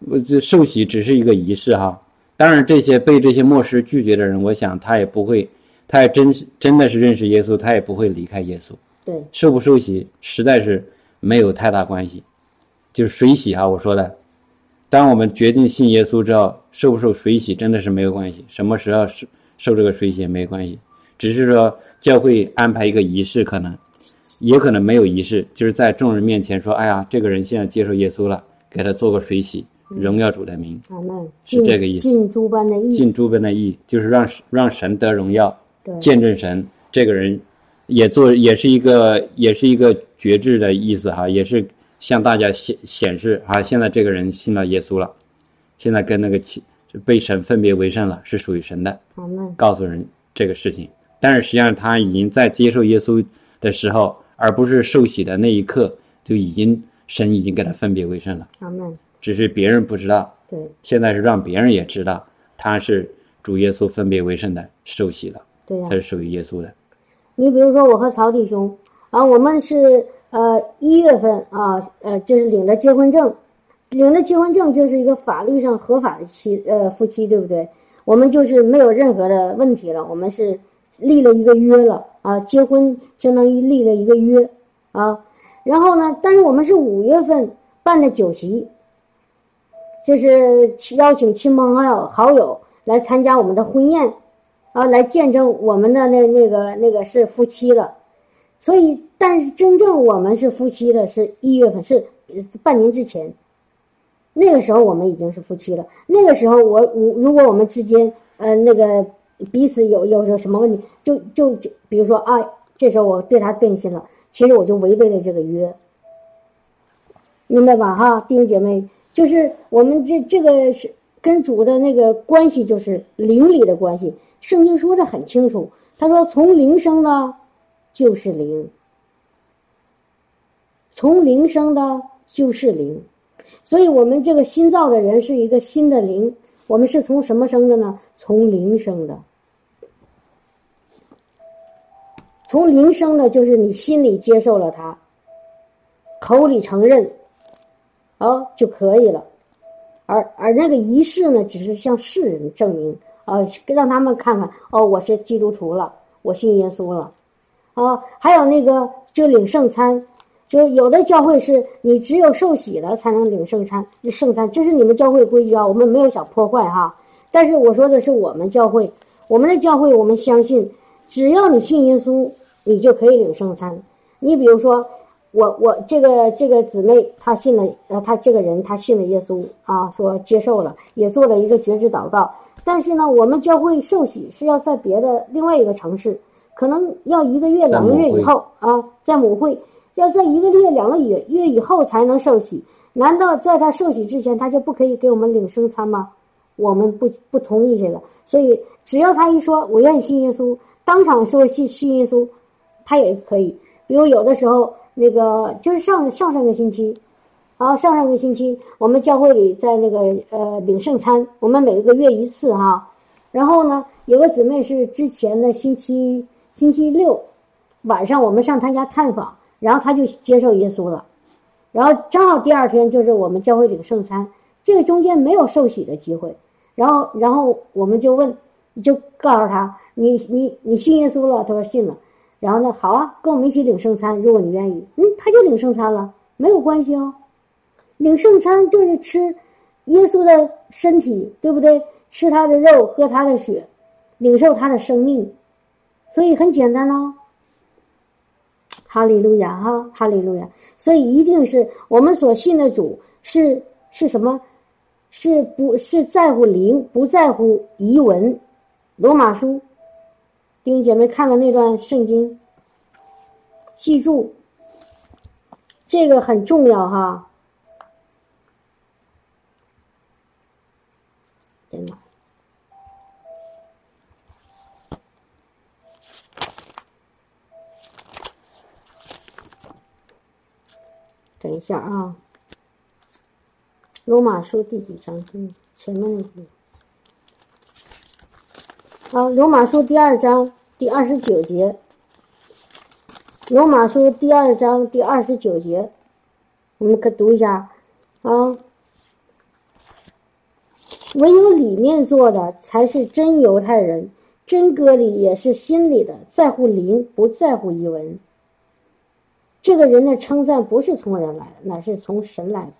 我这受洗只是一个仪式哈，当然这些被这些牧师拒绝的人，我想他也不会，他也真真的是认识耶稣，他也不会离开耶稣。对，受不受洗实在是没有太大关系，就是水洗哈，我说的。当我们决定信耶稣之后，受不受水洗真的是没有关系，什么时候受受这个水洗也没关系，只是说教会安排一个仪式，可能也可能没有仪式，就是在众人面前说，哎呀，这个人现在接受耶稣了，给他做个水洗。荣耀主的名。是这个意思尽诸般的义，尽诸般的义，就是让让神得荣耀，见证神这个人，也做也是一个也是一个觉知的意思哈，也是向大家显显示啊，现在这个人信了耶稣了，现在跟那个就被神分别为圣了，是属于神的，阿。告诉人这个事情。但是实际上他已经在接受耶稣的时候，而不是受洗的那一刻，就已经神已经给他分别为圣了。阿门。只是别人不知道，对，现在是让别人也知道他是主耶稣分别为圣的受洗了，对呀、他是属于耶稣的。你比如说我和曹弟兄啊，我们是呃一月份啊，呃就是领了结婚证，领了结婚证就是一个法律上合法的妻呃夫妻，对不对？我们就是没有任何的问题了，我们是立了一个约了啊，结婚相当于立了一个约啊。然后呢，但是我们是五月份办的酒席，就是邀请亲朋好友好友来参加我们的婚宴。啊，来见证我们的那那个那个是夫妻了，所以，但是真正我们是夫妻的是一月份，是半年之前，那个时候我们已经是夫妻了。那个时候我如如果我们之间呃那个彼此有有有什么问题，就就就比如说啊，这时候我对他变心了，其实我就违背了这个约，明白吧？哈，弟兄姐妹，就是我们这这个是跟主的那个关系，就是灵里的关系。圣经说的很清楚，他说：“从灵生的，就是灵；从灵生的，就是灵。”所以，我们这个新造的人是一个新的灵。我们是从什么生的呢？从灵生的。从灵生呢，就是你心里接受了他，口里承认，哦就可以了。而而那个仪式呢，只是向世人证明。呃，让他们看看哦，我是基督徒了，我信耶稣了，啊，还有那个就领圣餐，就有的教会是你只有受洗了才能领圣餐，圣餐这是你们教会规矩啊，我们没有想破坏哈。但是我说的是我们教会，我们的教会我们相信，只要你信耶稣，你就可以领圣餐。你比如说，我我这个这个姊妹她信了，呃，她这个人她信了耶稣啊，说接受了，也做了一个觉知祷告。但是呢，我们教会受洗是要在别的另外一个城市，可能要一个月、两个月以后啊，在母会要在一个月、两个月月以后才能受洗。难道在他受洗之前，他就不可以给我们领圣餐吗？我们不不同意这个，所以只要他一说我愿意信耶稣，当场说信信耶稣，他也可以。比如有的时候，那个就是上上上个星期，啊，上上个星期我们教会里在那个呃领圣餐，我们每个月一次哈。然后呢，有个姊妹是之前的星期星期六晚上，我们上她家探访，然后她就接受耶稣了。然后正好第二天就是我们教会领圣餐，这个中间没有受洗的机会。然后，然后我们就问，就告诉她，你你你信耶稣了？他说信了。然后呢，好啊，跟我们一起领圣餐，如果你愿意，嗯，他就领圣餐了，没有关系哦。领圣餐就是吃耶稣的身体，对不对？吃他的肉，喝他的血，领受他的生命，所以很简单喽。哈利路亚哈，哈利路亚。所以一定是我们所信的主是是什么？是不是在乎灵，不在乎遗文？罗马书，弟兄姐妹看了那段圣经，记住这个很重要哈。真的。等一下啊，罗马书第几章？嗯，前面那句。啊，罗马书第二章第二十九节。罗马书第二章第二十九节，我们可读一下啊。唯有里面做的才是真犹太人，真割礼也是心里的，在乎灵，不在乎一文。这个人的称赞不是从人来的，乃是从神来的。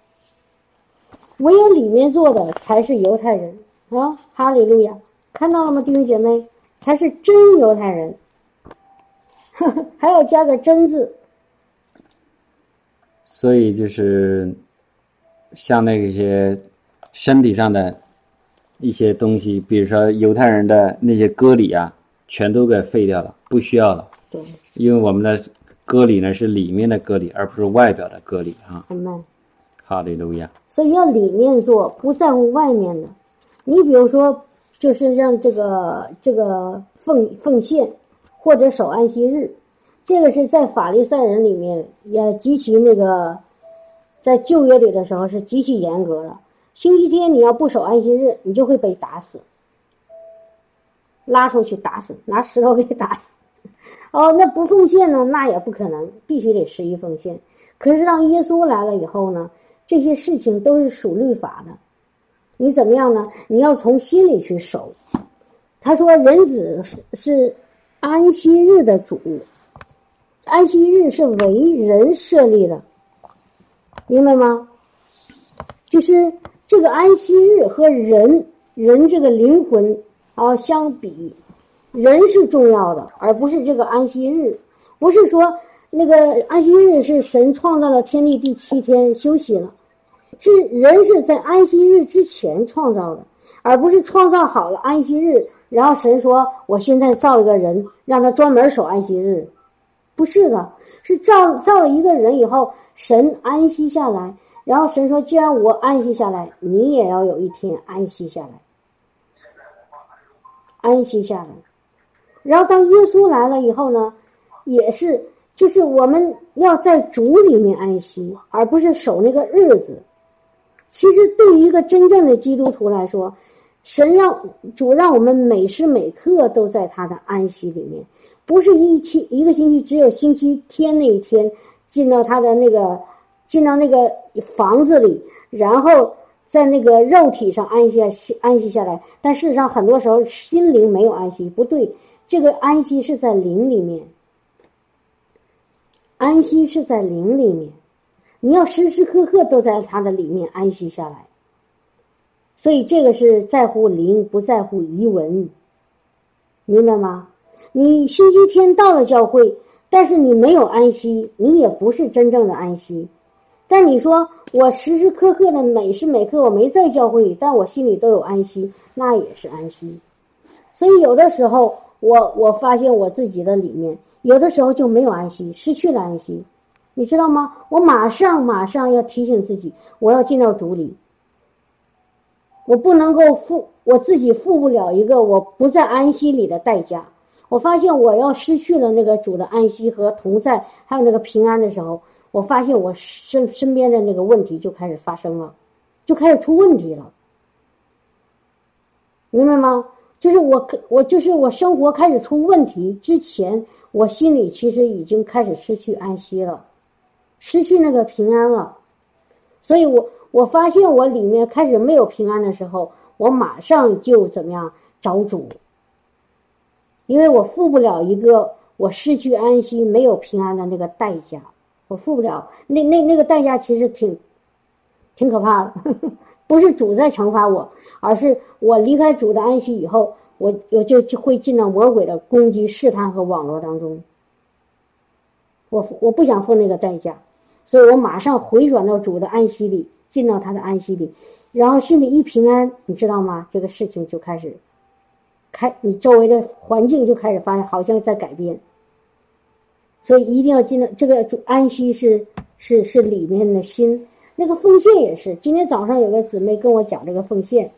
唯有里面做的才是犹太人啊！哈利路亚，看到了吗，弟兄姐妹？才是真犹太人，还要加个“真”字。所以就是像那些身体上的一些东西，比如说犹太人的那些割礼啊，全都给废掉了，不需要了。对，因为我们的。割礼呢是里面的割礼，而不是外表的割礼啊。明白。哈利路亚。所以要里面做，不在乎外面的。你比如说，就是让这个这个奉奉献，或者守安息日，这个是在法利赛人里面也极其那个，在旧约里的时候是极其严格的。星期天你要不守安息日，你就会被打死，拉出去打死，拿石头给打死。哦，那不奉献呢？那也不可能，必须得十一奉献。可是让耶稣来了以后呢，这些事情都是属律法的。你怎么样呢？你要从心里去守。他说：“人子是是安息日的主，安息日是为人设立的，明白吗？就是这个安息日和人人这个灵魂啊相比。”人是重要的，而不是这个安息日。不是说那个安息日是神创造了天地第七天休息了，是人是在安息日之前创造的，而不是创造好了安息日，然后神说我现在造一个人让他专门守安息日，不是的，是造造了一个人以后，神安息下来，然后神说既然我安息下来，你也要有一天安息下来，安息下来。然后当耶稣来了以后呢，也是就是我们要在主里面安息，而不是守那个日子。其实对于一个真正的基督徒来说，神让主让我们每时每刻都在他的安息里面，不是一天一个星期只有星期天那一天进到他的那个进到那个房子里，然后在那个肉体上安息安息下来。但事实上，很多时候心灵没有安息，不对。这个安息是在灵里面，安息是在灵里面，你要时时刻刻都在他的里面安息下来。所以这个是在乎灵，不在乎遗文，明白吗？你星期天到了教会，但是你没有安息，你也不是真正的安息。但你说我时时刻刻的每时每刻我没在教会，但我心里都有安息，那也是安息。所以有的时候。我我发现我自己的里面，有的时候就没有安息，失去了安息，你知道吗？我马上马上要提醒自己，我要进到主里。我不能够付我自己付不了一个我不在安息里的代价。我发现我要失去了那个主的安息和同在，还有那个平安的时候，我发现我身身边的那个问题就开始发生了，就开始出问题了。明白吗？就是我，我就是我生活开始出问题之前，我心里其实已经开始失去安息了，失去那个平安了。所以我我发现我里面开始没有平安的时候，我马上就怎么样找主。因为我付不了一个我失去安息、没有平安的那个代价，我付不了。那那那个代价其实挺，挺可怕的。不是主在惩罚我，而是我离开主的安息以后，我我就会进到魔鬼的攻击、试探和网络当中。我我不想付那个代价，所以我马上回转到主的安息里，进到他的安息里，然后心里一平安，你知道吗？这个事情就开始。开，你周围的环境就开始发现好像在改变，所以一定要进到这个主安息是是是里面的心，那个奉献也是。今天早上有个姊妹跟我讲这个奉献，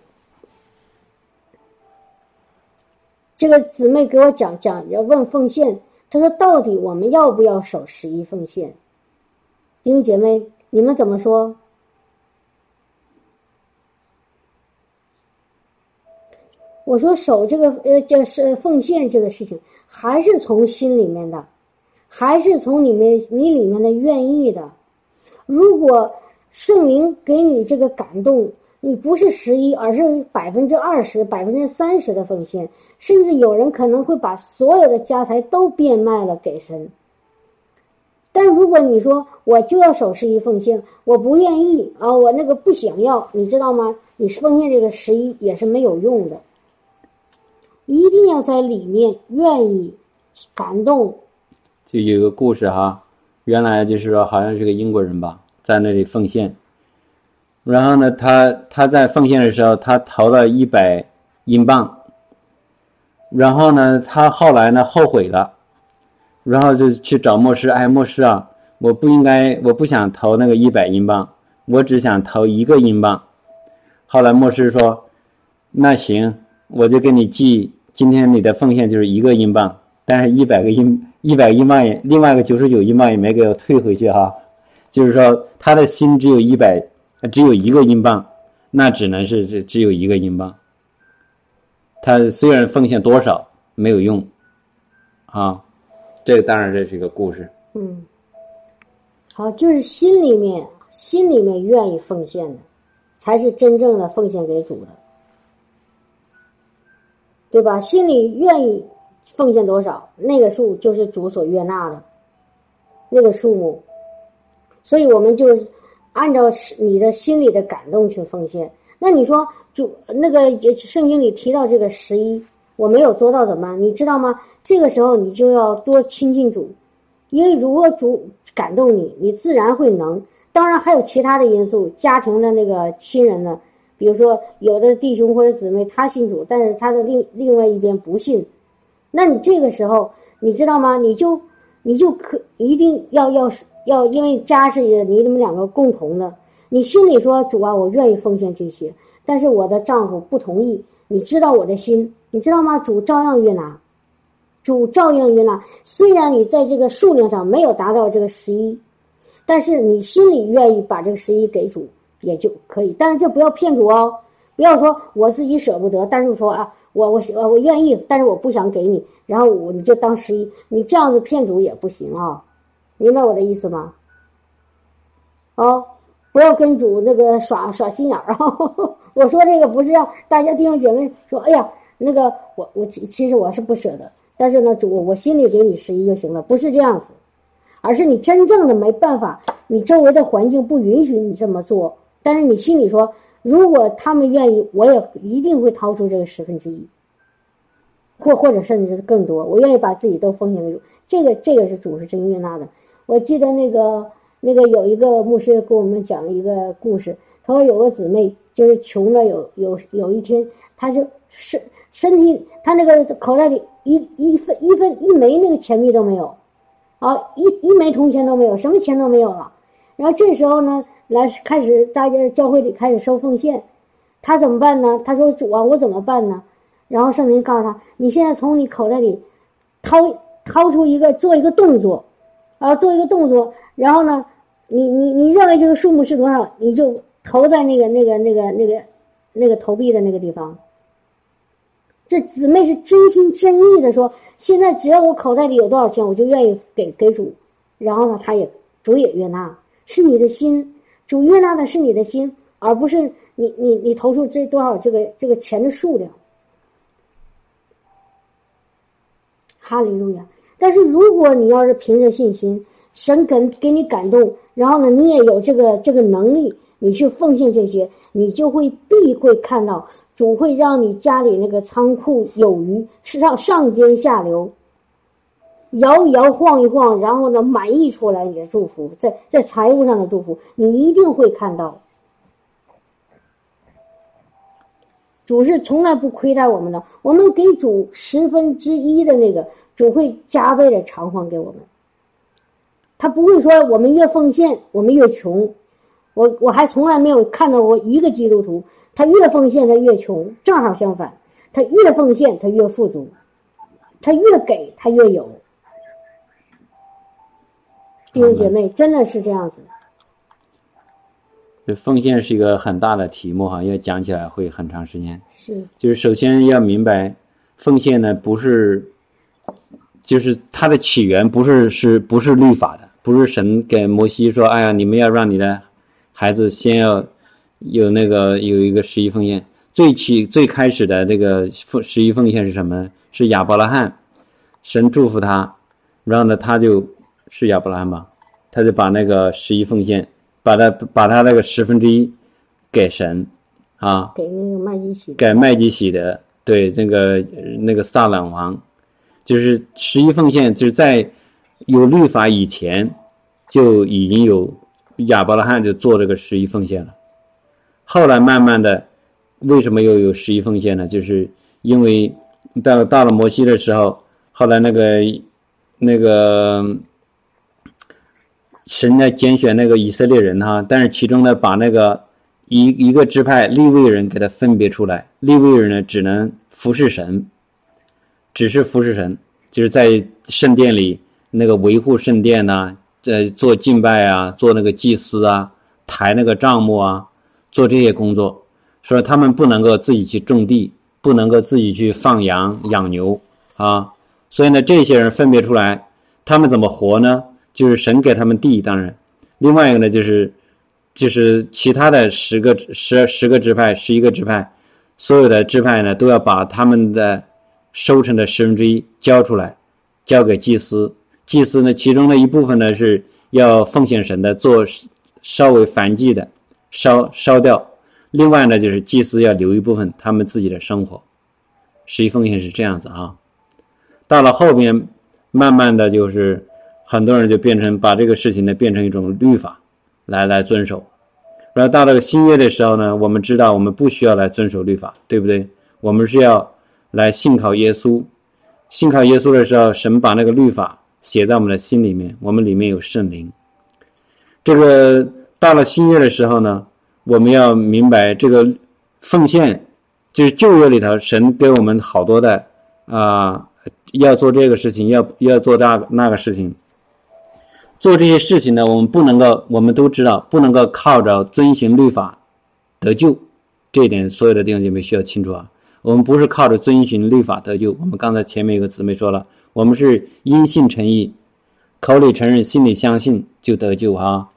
这个姊妹给我讲讲要问奉献，她说到底我们要不要守十一奉献？弟兄姐妹，你们怎么说？我说守这个呃，这是奉献这个事情，还是从心里面的，还是从你们你里面的愿意的。如果圣灵给你这个感动，你不是十一，而是百分之二十、百分之三十的奉献，甚至有人可能会把所有的家财都变卖了给神。但如果你说我就要守十一奉献，我不愿意啊，我那个不想要，你知道吗？你奉献这个十一也是没有用的。一定要在里面愿意感动。就有个故事哈，原来就是说好像是个英国人吧，在那里奉献。然后呢，他他在奉献的时候，他投了一百英镑。然后呢，他后来呢后悔了，然后就去找牧师，哎，牧师啊，我不应该，我不想投那个一百英镑，我只想投一个英镑。后来牧师说，那行。我就给你寄，今天你的奉献就是一个英镑，但是一百个英一百英镑也，另外一个九十九英镑也没给我退回去哈，就是说他的心只有一百，只有一个英镑，那只能是只只有一个英镑。他虽然奉献多少没有用，啊，这个当然这是一个故事。嗯，好，就是心里面心里面愿意奉献的，才是真正的奉献给主的。对吧？心里愿意奉献多少，那个数就是主所悦纳的，那个数目。所以我们就按照你的心里的感动去奉献。那你说主那个圣经里提到这个十一，我没有做到怎么办？你知道吗？这个时候你就要多亲近主，因为如果主感动你，你自然会能。当然还有其他的因素，家庭的那个亲人呢。比如说，有的弟兄或者姊妹他信主，但是他的另另外一边不信，那你这个时候你知道吗？你就你就可一定要要要，因为家是你们两个共同的，你心里说主啊，我愿意奉献这些，但是我的丈夫不同意。你知道我的心，你知道吗？主照样悦纳，主照样悦纳。虽然你在这个数量上没有达到这个十一，但是你心里愿意把这个十一给主。也就可以，但是这不要骗主哦，不要说我自己舍不得，但是说啊，我我我我愿意，但是我不想给你，然后我你就当十一，你这样子骗主也不行啊，明白我的意思吗？哦，不要跟主那个耍耍心眼儿啊！我说这个不是让大家弟兄姐妹说，哎呀，那个我我其其实我是不舍得，但是呢，主我心里给你十一就行了，不是这样子，而是你真正的没办法，你周围的环境不允许你这么做。但是你心里说，如果他们愿意，我也一定会掏出这个十分之一，或或者甚至是更多。我愿意把自己都奉献给主，这个这个是主是真悦纳的。我记得那个那个有一个牧师给我们讲一个故事，他说有个姊妹就是穷的有有有一天，他就是身体他那个口袋里一一分一分一枚那个钱币都没有，啊一一枚铜钱都没有，什么钱都没有了。然后这时候呢。来开始，大家教会里开始收奉献，他怎么办呢？他说：“主啊，我怎么办呢？”然后圣灵告诉他：“你现在从你口袋里掏掏出一个，做一个动作，啊，做一个动作。然后呢，你你你认为这个数目是多少，你就投在那个那个那个那个那个投币的那个地方。”这姊妹是真心真意的说：“现在只要我口袋里有多少钱，我就愿意给给主。”然后呢，他也主也悦纳，是你的心，主悦纳的是你的心，而不是你你你投出这多少这个这个钱的数量。哈利路亚！但是如果你要是凭着信心，神肯给你感动，然后呢，你也有这个这个能力，你去奉献这些，你就会必会看到主会让你家里那个仓库有余，是上上尖下流，摇一摇晃一晃，然后呢满溢出来你的祝福，在在财务上的祝福，你一定会看到。主是从来不亏待我们的，我们给主十分之一的那个，主会加倍的偿还给我们。他不会说我们越奉献我们越穷，我我还从来没有看到过一个基督徒，他越奉献他越穷，正好相反，他越奉献他越富足，他越给他越有。弟兄姐妹，真的是这样子。这奉献是一个很大的题目哈，要讲起来会很长时间。是，就是首先要明白，奉献呢不是，就是它的起源不是是不是律法的，不是神给摩西说，哎呀，你们要让你的孩子先要有那个有一个十一奉献。最起最开始的那个奉十一奉献是什么？是亚伯拉罕，神祝福他，然后呢，他就是亚伯拉罕吧，他就把那个十一奉献。把他把他那个十分之一给神啊，给那个麦基洗，给麦基洗的，对那个那个撒冷王，就是十一奉献，就是在有律法以前就已经有亚伯拉罕就做这个十一奉献了。后来慢慢的，为什么又有十一奉献呢？就是因为到到了摩西的时候，后来那个那个。神在拣选那个以色列人哈，但是其中呢，把那个一一个支派立位人给他分别出来，立位人呢只能服侍神，只是服侍神，就是在圣殿里那个维护圣殿呐，在做敬拜啊，做那个祭司啊，抬那个账目啊，做这些工作，说他们不能够自己去种地，不能够自己去放羊养牛啊，所以呢，这些人分别出来，他们怎么活呢？就是神给他们地，当然，另外一个呢，就是，就是其他的十个十十个支派，十一个支派，所有的支派呢，都要把他们的收成的十分之一交出来，交给祭司。祭司呢，其中的一部分呢是要奉献神的，做稍微繁祭的，烧烧掉。另外呢，就是祭司要留一部分他们自己的生活。十一奉献是这样子啊。到了后边，慢慢的就是。很多人就变成把这个事情呢变成一种律法，来来遵守。然后到了新约的时候呢，我们知道我们不需要来遵守律法，对不对？我们是要来信靠耶稣。信靠耶稣的时候，神把那个律法写在我们的心里面，我们里面有圣灵。这个到了新约的时候呢，我们要明白这个奉献，就是旧约里头神给我们好多的啊，要做这个事情，要要做那那个事情。做这些事情呢，我们不能够，我们都知道不能够靠着遵循律法得救，这一点所有的弟兄姐妹需要清楚啊。我们不是靠着遵循律法得救，我们刚才前面有个姊妹说了，我们是因信诚意，口里承认，心里相信就得救哈。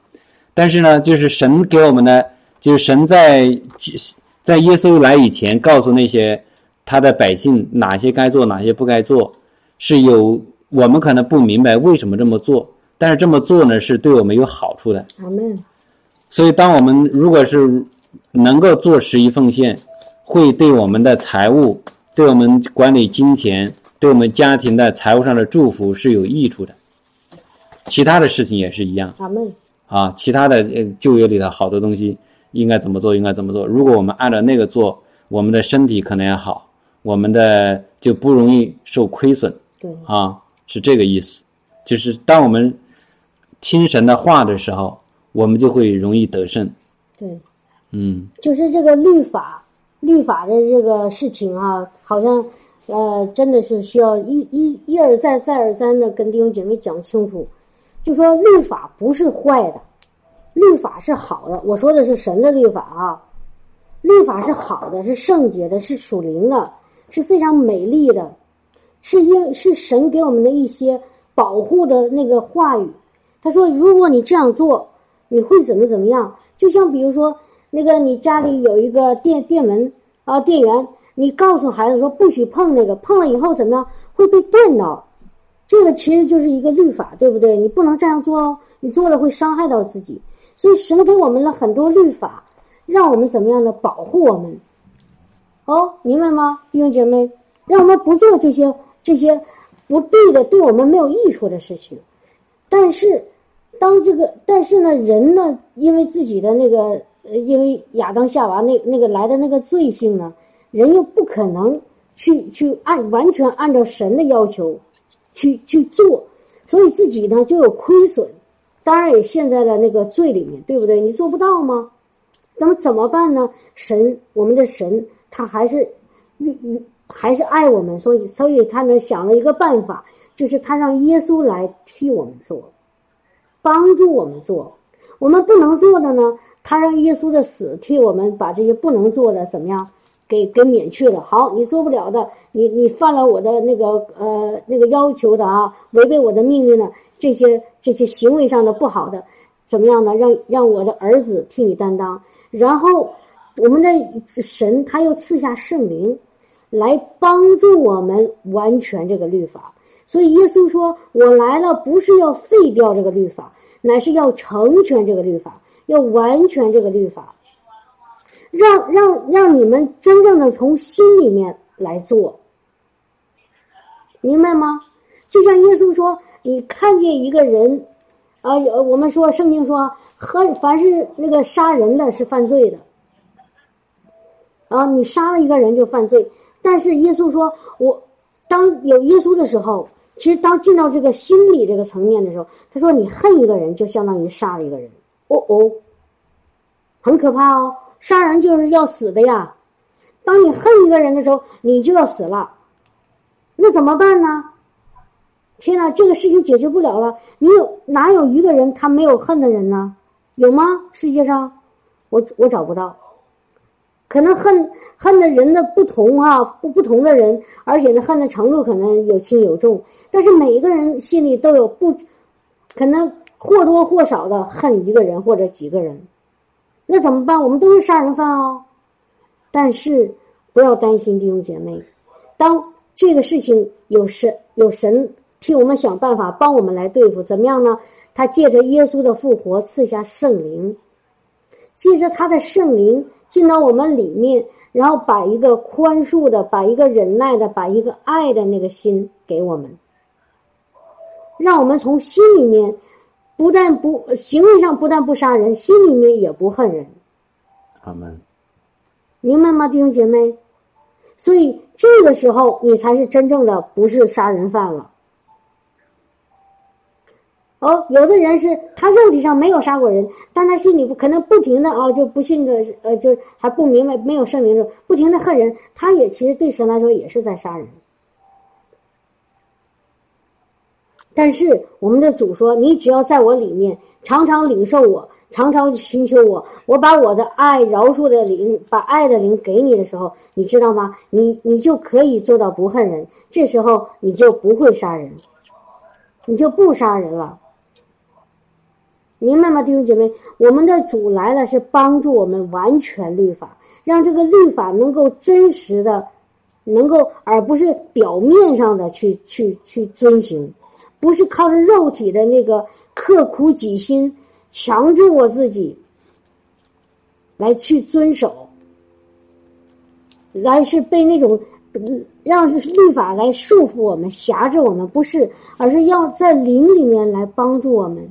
但是呢，就是神给我们的，就是神在在耶稣来以前，告诉那些他的百姓哪些该做，哪些不该做，是有我们可能不明白为什么这么做。但是这么做呢，是对我们有好处的。阿门。所以，当我们如果是能够做十一奉献，会对我们的财务、对我们管理金钱、对我们家庭的财务上的祝福是有益处的。其他的事情也是一样。啊，其他的呃就业里的好多东西应该怎么做？应该怎么做？如果我们按照那个做，我们的身体可能也好，我们的就不容易受亏损。对。啊，是这个意思，就是当我们。听神的话的时候，我们就会容易得胜。对，嗯，就是这个律法律法的这个事情啊，好像呃，真的是需要一一一而再再而三的跟弟兄姐妹讲清楚，就说律法不是坏的，律法是好的。我说的是神的律法啊，律法是好的，是圣洁的，是属灵的，是非常美丽的，是因是神给我们的一些保护的那个话语。他说，如果你这样做，你会怎么怎么样？就像比如说。那个，你家里有一个电电门啊，电源，你告诉孩子说不许碰那个，碰了以后怎么样会被电到？这个其实就是一个律法，对不对？你不能这样做哦，你做了会伤害到自己。所以神给我们了很多律法，让我们怎么样的保护我们？哦，明白吗，弟兄姐妹？让我们不做这些这些不对的、对我们没有益处的事情。但是，当这个，但是呢，人呢，因为自己的那个。呃，因为亚当夏娃那那个来的那个罪性呢，人又不可能去去按完全按照神的要求去去做，所以自己呢就有亏损，当然也陷在了那个罪里面，对不对？你做不到吗？那么怎么办呢？神，我们的神，他还是还是爱我们，所以所以他呢想了一个办法，就是他让耶稣来替我们做，帮助我们做，我们不能做的呢。他让耶稣的死替我们把这些不能做的怎么样，给给免去了。好，你做不了的，你你犯了我的那个呃那个要求的啊，违背我的命令的这些这些行为上的不好的，怎么样呢？让让我的儿子替你担当。然后我们的神他又赐下圣灵，来帮助我们完全这个律法。所以耶稣说：“我来了，不是要废掉这个律法，乃是要成全这个律法。”要完全这个律法，让让让你们真正的从心里面来做，明白吗？就像耶稣说：“你看见一个人，啊，有我们说圣经说，和凡是那个杀人的是犯罪的，啊，你杀了一个人就犯罪。但是耶稣说，我当有耶稣的时候，其实当进到这个心理这个层面的时候，他说，你恨一个人就相当于杀了一个人。”哦哦，很可怕哦！杀人就是要死的呀。当你恨一个人的时候，你就要死了。那怎么办呢？天哪，这个事情解决不了了。你有哪有一个人他没有恨的人呢？有吗？世界上，我我找不到。可能恨恨的人的不同啊，不不同的人，而且呢，恨的程度可能有轻有重。但是每一个人心里都有不可能。或多或少的恨一个人或者几个人，那怎么办？我们都是杀人犯哦。但是不要担心，弟兄姐妹，当这个事情有神有神替我们想办法帮我们来对付，怎么样呢？他借着耶稣的复活赐下圣灵，借着他的圣灵进到我们里面，然后把一个宽恕的、把一个忍耐的、把一个爱的那个心给我们，让我们从心里面。不但不行为上不但不杀人，心里面也不恨人。他们明白吗，弟兄姐妹？所以这个时候你才是真正的不是杀人犯了。哦，有的人是他肉体上没有杀过人，但他心里不可能不停的啊，就不信的呃，就还不明白没有圣灵的时候，不停的恨人，他也其实对神来说也是在杀人。但是我们的主说：“你只要在我里面，常常领受我，常常寻求我，我把我的爱、饶恕的灵，把爱的灵给你的时候，你知道吗？你你就可以做到不恨人。这时候你就不会杀人，你就不杀人了。明白吗，弟兄姐妹？我们的主来了，是帮助我们完全律法，让这个律法能够真实的，能够而不是表面上的去去去遵行。”不是靠着肉体的那个刻苦己心，强制我自己来去遵守，来是被那种让律法来束缚我们、辖制我们，不是，而是要在灵里面来帮助我们、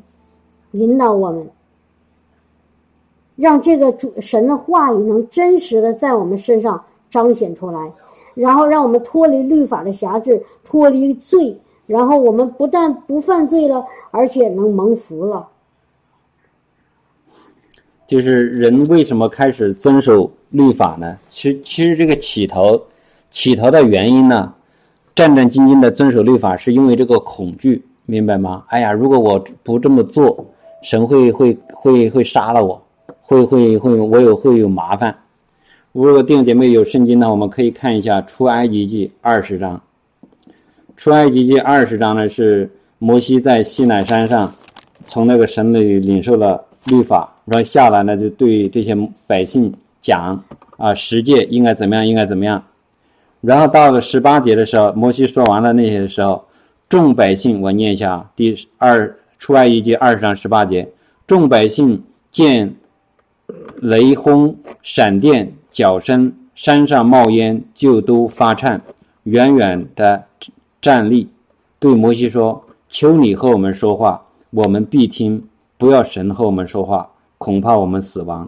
引导我们，让这个主神的话语能真实的在我们身上彰显出来，然后让我们脱离律法的辖制，脱离罪。然后我们不但不犯罪了，而且能蒙福了。就是人为什么开始遵守律法呢？其实，其实这个起头，起头的原因呢，战战兢兢的遵守律法，是因为这个恐惧，明白吗？哎呀，如果我不这么做，神会会会会杀了我，会会会我有会有麻烦。如果弟兄姐妹有圣经呢，我们可以看一下《出埃及记》二十章。《出埃及记》二十章呢，是摩西在西南山上从那个神那里领受了律法。然后下来呢，就对这些百姓讲啊，十诫应该怎么样，应该怎么样。然后到了十八节的时候，摩西说完了那些的时候，众百姓，我念一下第二出埃及记二十章十八节，众百姓见雷轰、闪电、脚声，山上冒烟，就都发颤，远远的站立，对摩西说：“求你和我们说话，我们必听；不要神和我们说话。”恐怕我们死亡。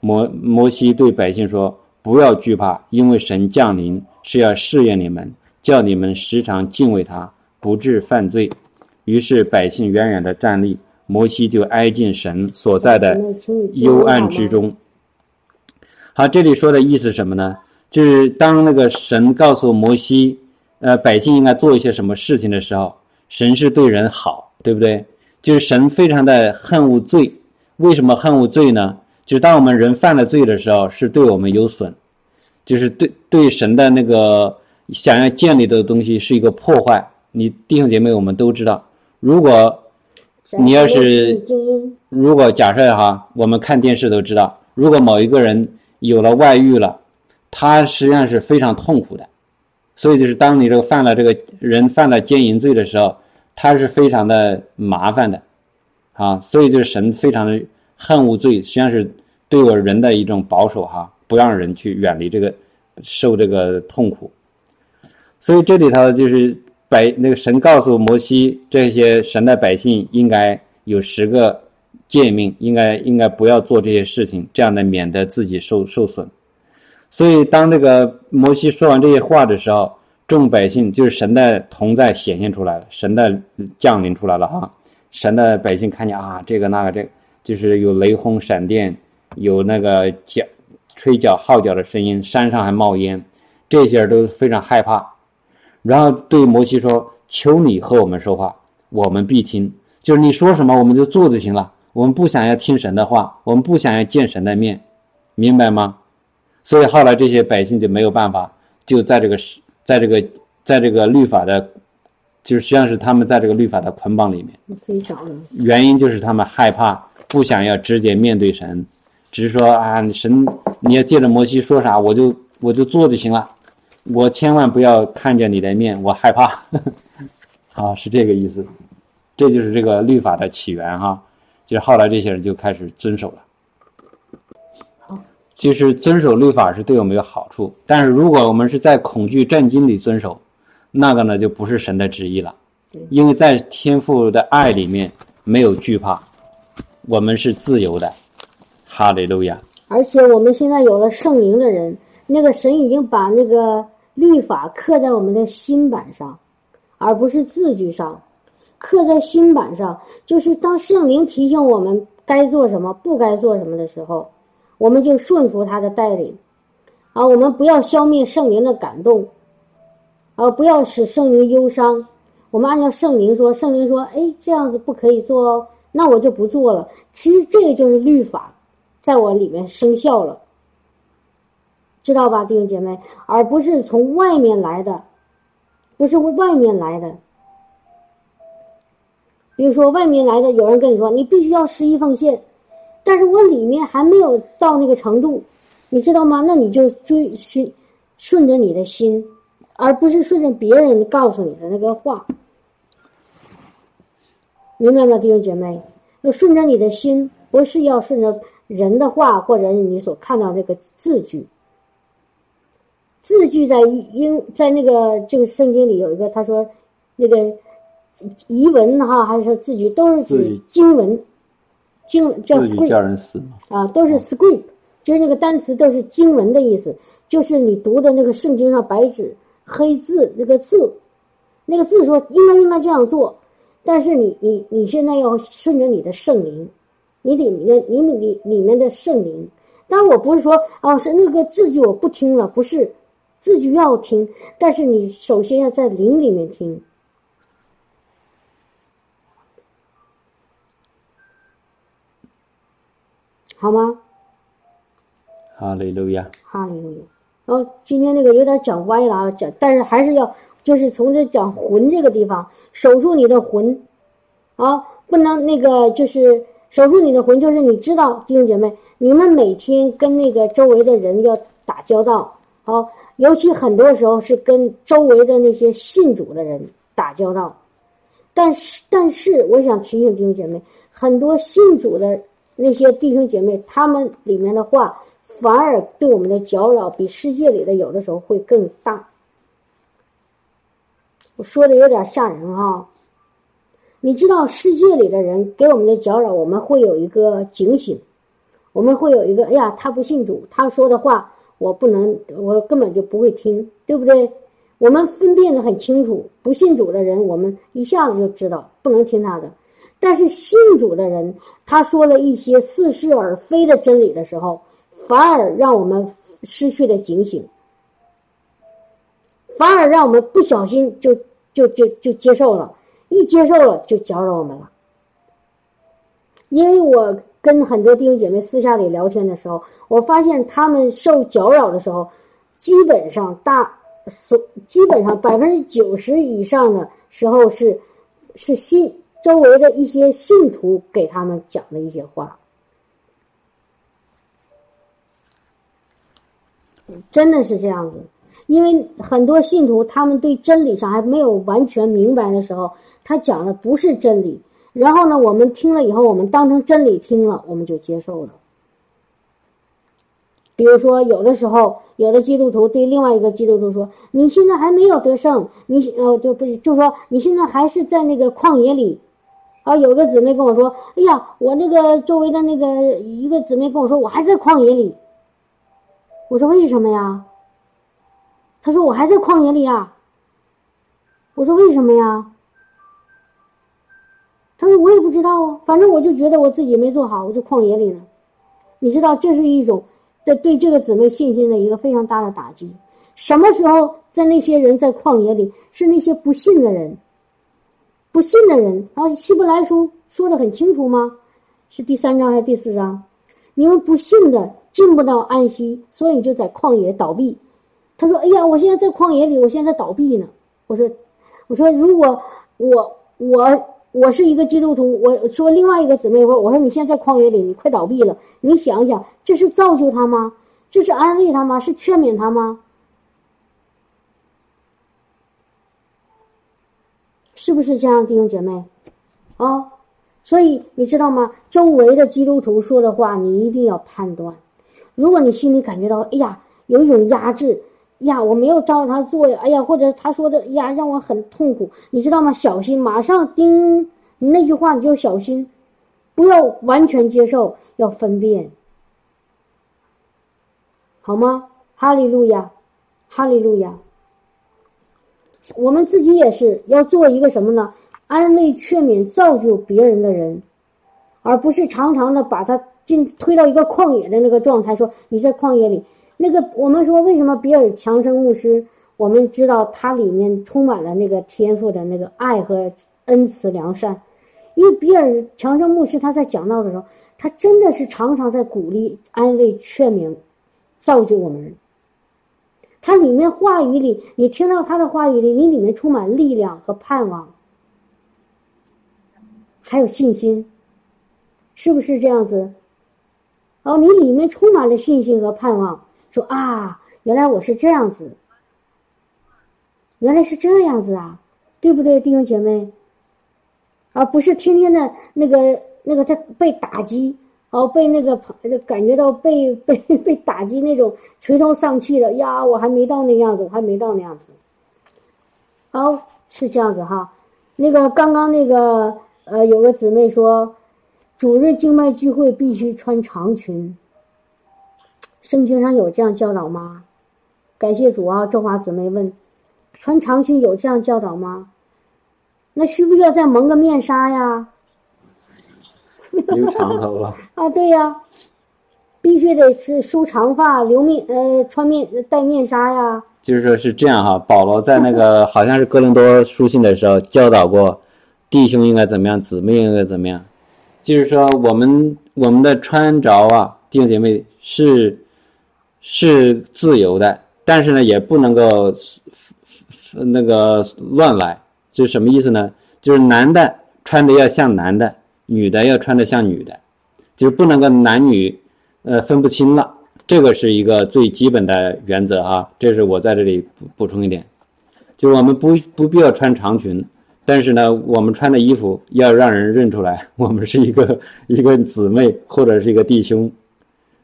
摩摩西对百姓说：“不要惧怕，因为神降临是要试验你们，叫你们时常敬畏他，不致犯罪。”于是百姓远远的站立，摩西就挨近神所在的幽暗之中。好，这里说的意思什么呢？就是当那个神告诉摩西，呃，百姓应该做一些什么事情的时候，神是对人好，对不对？就是神非常的恨恶罪。为什么恨恶罪呢？就是当我们人犯了罪的时候，是对我们有损，就是对对神的那个想要建立的东西是一个破坏。你弟兄姐妹，我们都知道，如果你要是如果假设哈，我们看电视都知道，如果某一个人有了外遇了，他实际上是非常痛苦的。所以就是当你这个犯了这个人犯了奸淫罪的时候，他是非常的麻烦的。啊，所以就是神非常的恨恶罪，实际上是对我人的一种保守哈，不让人去远离这个受这个痛苦。所以这里头就是百那个神告诉摩西，这些神的百姓应该有十个诫命，应该应该不要做这些事情，这样的免得自己受受损。所以当这个摩西说完这些话的时候，众百姓就是神的同在显现出来了，神的降临出来了哈。神的百姓看见啊，这个那个，这就是有雷轰、闪电，有那个角、吹角、号角的声音，山上还冒烟，这些人都非常害怕。然后对摩西说：“求你和我们说话，我们必听。就是你说什么，我们就做就行了。我们不想要听神的话，我们不想要见神的面，明白吗？”所以后来这些百姓就没有办法，就在这个在这个在这个律法的。就是实际上是他们在这个律法的捆绑里面，自己找的。原因就是他们害怕，不想要直接面对神，只是说啊，神你要借着摩西说啥，我就我就做就行了，我千万不要看见你的面，我害怕。啊，是这个意思，这就是这个律法的起源哈。就是后来这些人就开始遵守了。好，就是遵守律法是对我们有好处，但是如果我们是在恐惧震惊里遵守。那个呢，就不是神的旨意了，因为在天父的爱里面没有惧怕，我们是自由的，哈利路亚。而且我们现在有了圣灵的人，那个神已经把那个律法刻在我们的心板上，而不是字句上，刻在心板上，就是当圣灵提醒我们该做什么、不该做什么的时候，我们就顺服他的带领，啊，我们不要消灭圣灵的感动。啊，不要使圣灵忧伤。我们按照圣灵说，圣灵说：“哎，这样子不可以做哦。”那我就不做了。其实这个就是律法，在我里面生效了，知道吧，弟兄姐妹？而不是从外面来的，不是外面来的。比如说，外面来的有人跟你说：“你必须要十一奉献。”但是我里面还没有到那个程度，你知道吗？那你就追顺顺着你的心。而不是顺着别人告诉你的那个话，明白吗，弟兄姐妹？要顺着你的心，不是要顺着人的话，或者是你所看到那个字句。字句在英在那个这个圣经里有一个，他说那个遗文哈，还是说字句，都是指经文，经文叫 script 啊，都是 script，就是那个单词都是经文的意思，就是你读的那个圣经上白纸。黑字那个字，那个字说应该应该这样做，但是你你你现在要顺着你的圣灵，你里面你们里里面的圣灵。当然我不是说哦，是那个字句我不听了，不是，字句要听，但是你首先要在灵里面听，好吗？哈利路亚，哈利路亚。然后今天那个有点讲歪了啊，讲，但是还是要就是从这讲魂这个地方守住你的魂，啊，不能那个就是守住你的魂，就是你知道弟兄姐妹。你们每天跟那个周围的人要打交道，好，尤其很多时候是跟周围的那些信主的人打交道。但是，但是，我想提醒弟兄姐妹，很多信主的那些弟兄姐妹，他们里面的话，反而对我们的搅扰比世界里的有的时候会更大。我说的有点吓人哈。你知道，世界里的人给我们的搅扰，我们会有一个警醒。我们会有一个，哎呀，他不信主，他说的话我不能，我根本就不会听，对不对？我们分辨的很清楚，不信主的人，我们一下子就知道不能听他的。但是信主的人，他说了一些似是而非的真理的时候，反而让我们失去了警醒，反而让我们不小心就就就就接受了，一接受了就搅扰我们了，因为我。跟很多弟兄姐妹私下里聊天的时候，我发现他们受搅扰的时候，基本上大所基本上百分之九十以上的时候是是信周围的一些信徒给他们讲的一些话，真的是这样子。因为很多信徒他们对真理上还没有完全明白的时候，他讲的不是真理。然后呢，我们听了以后，我们当成真理听了，我们就接受了。比如说，有的时候，有的基督徒对另外一个基督徒说：“你现在还没有得胜，你呃，就不就说你现在还是在那个旷野里。”啊，有个姊妹跟我说：“哎呀，我那个周围的那个一个姊妹跟我说，我还在旷野里。”我说：“为什么呀？”他说：“我还在旷野里啊。”我说：“为什么呀？”他说：“我也不知道啊，反正我就觉得我自己没做好，我就旷野里了。你知道，这是一种在对这个姊妹信心的一个非常大的打击。什么时候在那些人在旷野里，是那些不信的人，不信的人。然后希伯来书说的很清楚吗？是第三章还是第四章？你们不信的进不到安息，所以就在旷野倒闭。他说：‘哎呀，我现在在旷野里，我现在倒闭呢。’我说：‘我说如果我我。’我是一个基督徒，我说另外一个姊妹说：“我说你现在在旷野里，你快倒闭了。你想想，这是造就他吗？这是安慰他吗？是劝勉他吗？是不是这样，弟兄姐妹？啊，所以你知道吗？周围的基督徒说的话，你一定要判断。如果你心里感觉到，哎呀，有一种压制。”呀，我没有照着他做呀！哎呀，或者他说的呀，让我很痛苦，你知道吗？小心，马上叮那句话，你就小心，不要完全接受，要分辨，好吗？哈利路亚，哈利路亚。我们自己也是要做一个什么呢？安慰、劝勉、造就别人的人，而不是常常的把他进推到一个旷野的那个状态，说你在旷野里。那个，我们说为什么比尔强生牧师？我们知道他里面充满了那个天赋的那个爱和恩慈良善，因为比尔强生牧师他在讲道的时候，他真的是常常在鼓励、安慰、劝勉、造就我们。他里面话语里，你听到他的话语里，你里面充满力量和盼望，还有信心，是不是这样子？哦，你里面充满了信心和盼望。说啊，原来我是这样子，原来是这样子啊，对不对，弟兄姐妹？而不是天天的那个那个在被打击，哦，被那个朋感觉到被被被打击那种垂头丧气的呀，我还没到那样子，我还没到那样子。哦，是这样子哈。那个刚刚那个呃，有个姊妹说，主日静脉聚会必须穿长裙。圣经上有这样教导吗？感谢主啊！周华姊妹问：穿长裙有这样教导吗？那需不需要再蒙个面纱呀？留长头发。啊，对呀，必须得是梳长发，留面呃穿面戴面纱呀。就是说是这样哈，保罗在那个 好像是哥林多书信的时候教导过，弟兄应该怎么样，姊妹应该怎么样。就是说我们我们的穿着啊，弟兄姐妹是是自由的，但是呢也不能够那个乱来。就是什么意思呢？就是男的穿的要像男的，女的要穿的像女的，就是不能够男女呃分不清了。这个是一个最基本的原则啊，这是我在这里补补充一点，就我们不不必要穿长裙，但是呢，我们穿的衣服要让人认出来，我们是一个一个姊妹或者是一个弟兄，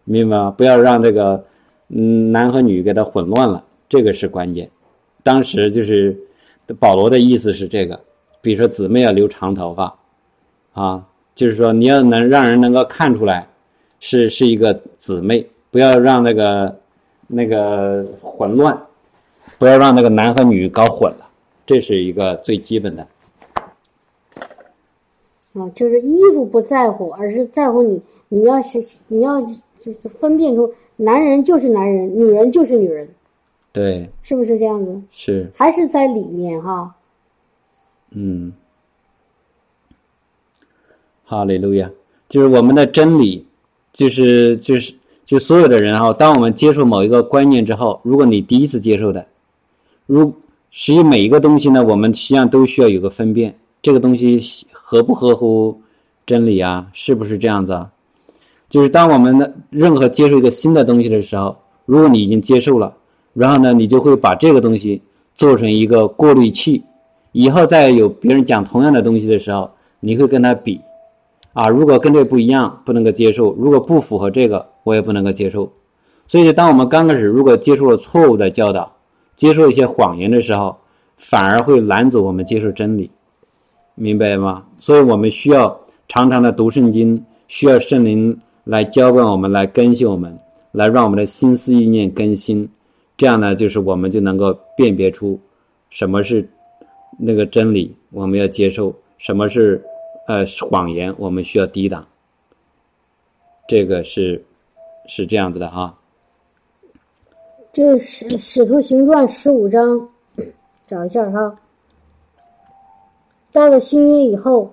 明白吗？不要让这个嗯男和女给他混乱了，这个是关键。当时就是保罗的意思是这个，比如说姊妹要留长头发，啊，就是说你要能让人能够看出来是是一个姊妹。不要让那个那个混乱，不要让那个男和女搞混了，这是一个最基本的。啊，就是衣服不在乎，而是在乎你，你要是你要就是分辨出男人就是男人，女人就是女人，对，是不是这样子？是，还是在里面哈？嗯，哈利路亚，就是我们的真理，就是就是。就所有的人哈，当我们接受某一个观念之后，如果你第一次接受的，如实际每一个东西呢，我们实际上都需要有个分辨，这个东西合不合乎真理啊？是不是这样子啊？就是当我们的任何接受一个新的东西的时候，如果你已经接受了，然后呢，你就会把这个东西做成一个过滤器，以后再有别人讲同样的东西的时候，你会跟他比。啊，如果跟这不一样，不能够接受；如果不符合这个，我也不能够接受。所以，当我们刚开始如果接受了错误的教导，接受一些谎言的时候，反而会拦阻我们接受真理，明白吗？所以我们需要常常的读圣经，需要圣灵来浇灌我们，来更新我们，来让我们的心思意念更新。这样呢，就是我们就能够辨别出什么是那个真理，我们要接受；什么是。呃，谎言我们需要抵挡，这个是是这样子的哈。这是《使徒行传》十五章，找一下哈。到了新约以后，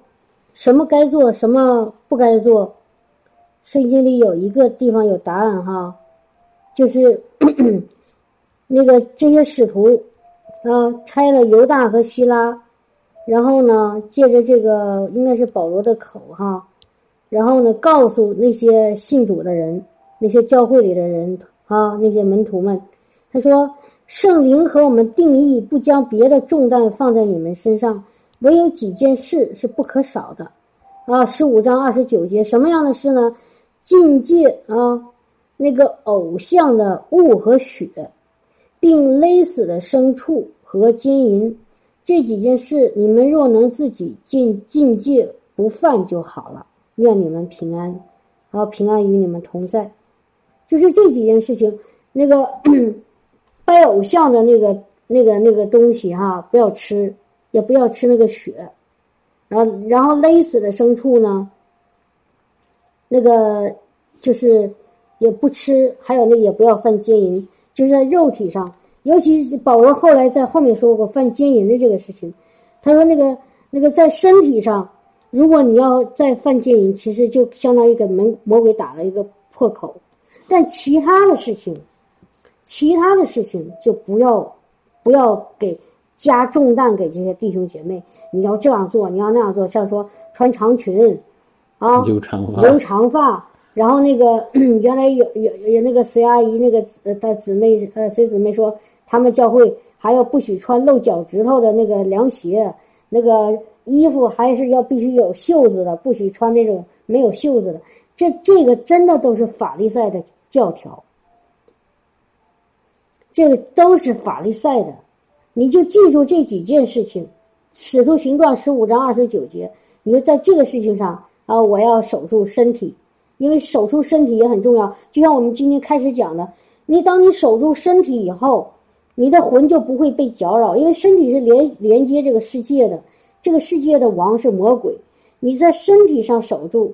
什么该做，什么不该做，圣经里有一个地方有答案哈，就是 那个这些使徒啊，拆了犹大和希拉。然后呢，借着这个应该是保罗的口哈，然后呢，告诉那些信主的人，那些教会里的人啊，那些门徒们，他说：“圣灵和我们定义不将别的重担放在你们身上，唯有几件事是不可少的。”啊，十五章二十九节，什么样的事呢？境界啊，那个偶像的物和血，并勒死的牲畜和金银。这几件事，你们若能自己进境界不犯就好了。愿你们平安，然后平安与你们同在。就是这几件事情，那个 拜偶像的那个、那个、那个东西哈，不要吃，也不要吃那个血。然后，然后勒死的牲畜呢，那个就是也不吃，还有那也不要犯奸淫，就是在肉体上。尤其保罗后来在后面说过犯奸淫的这个事情，他说那个那个在身体上，如果你要再犯奸淫，其实就相当于给门魔鬼打了一个破口，但其他的事情，其他的事情就不要不要给加重担给这些弟兄姐妹，你要这样做，你要那样做，像说穿长裙，啊，留长发，留长发。然后那个 原来有有有那个隋阿姨那个呃的姊妹呃隋姊妹说。他们教会还要不许穿露脚趾头的那个凉鞋，那个衣服还是要必须有袖子的，不许穿那种没有袖子的。这这个真的都是法利赛的教条，这个都是法利赛的。你就记住这几件事情，《使徒行传》十五章二十九节，你就在这个事情上啊，我要守住身体，因为守住身体也很重要。就像我们今天开始讲的，你当你守住身体以后。你的魂就不会被搅扰，因为身体是连连接这个世界的，这个世界的王是魔鬼。你在身体上守住，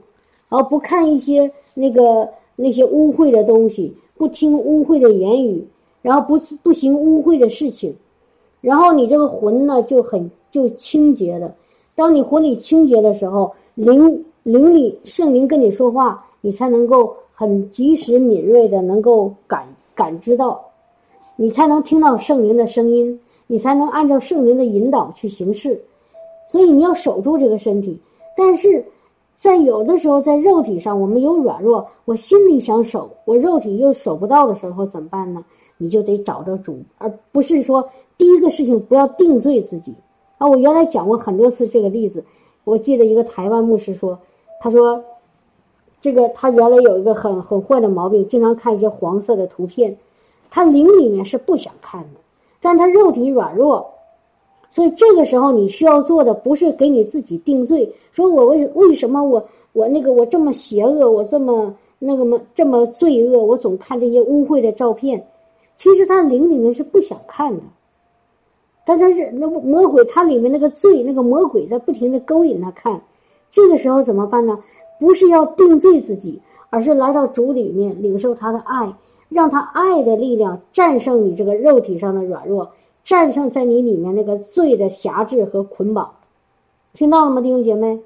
而不看一些那个那些污秽的东西，不听污秽的言语，然后不不行污秽的事情，然后你这个魂呢就很就清洁的。当你魂里清洁的时候，灵灵里圣灵跟你说话，你才能够很及时敏锐的能够感感知到，你才能听到圣灵的声音，你才能按照圣灵的引导去行事。所以你要守住这个身体，但是在有的时候在肉体上我们有软弱，我心里想守，我肉体又守不到的时候怎么办呢？你就得找着主，而不是说第一个事情不要定罪自己。啊，我原来讲过很多次这个例子。我记得一个台湾牧师说，他说，这个他原来有一个很很坏的毛病，经常看一些黄色的图片，他灵里面是不想看的，但他肉体软弱，所以这个时候你需要做的不是给你自己定罪，说我为为什么我我那个我这么邪恶，我这么那个么这么罪恶，我总看这些污秽的照片，其实他灵里面是不想看的。但他是那魔鬼，他里面那个罪，那个魔鬼在不停的勾引他看，这个时候怎么办呢？不是要定罪自己，而是来到主里面领受他的爱，让他爱的力量战胜你这个肉体上的软弱，战胜在你里面那个罪的辖制和捆绑。听到了吗，弟兄姐妹？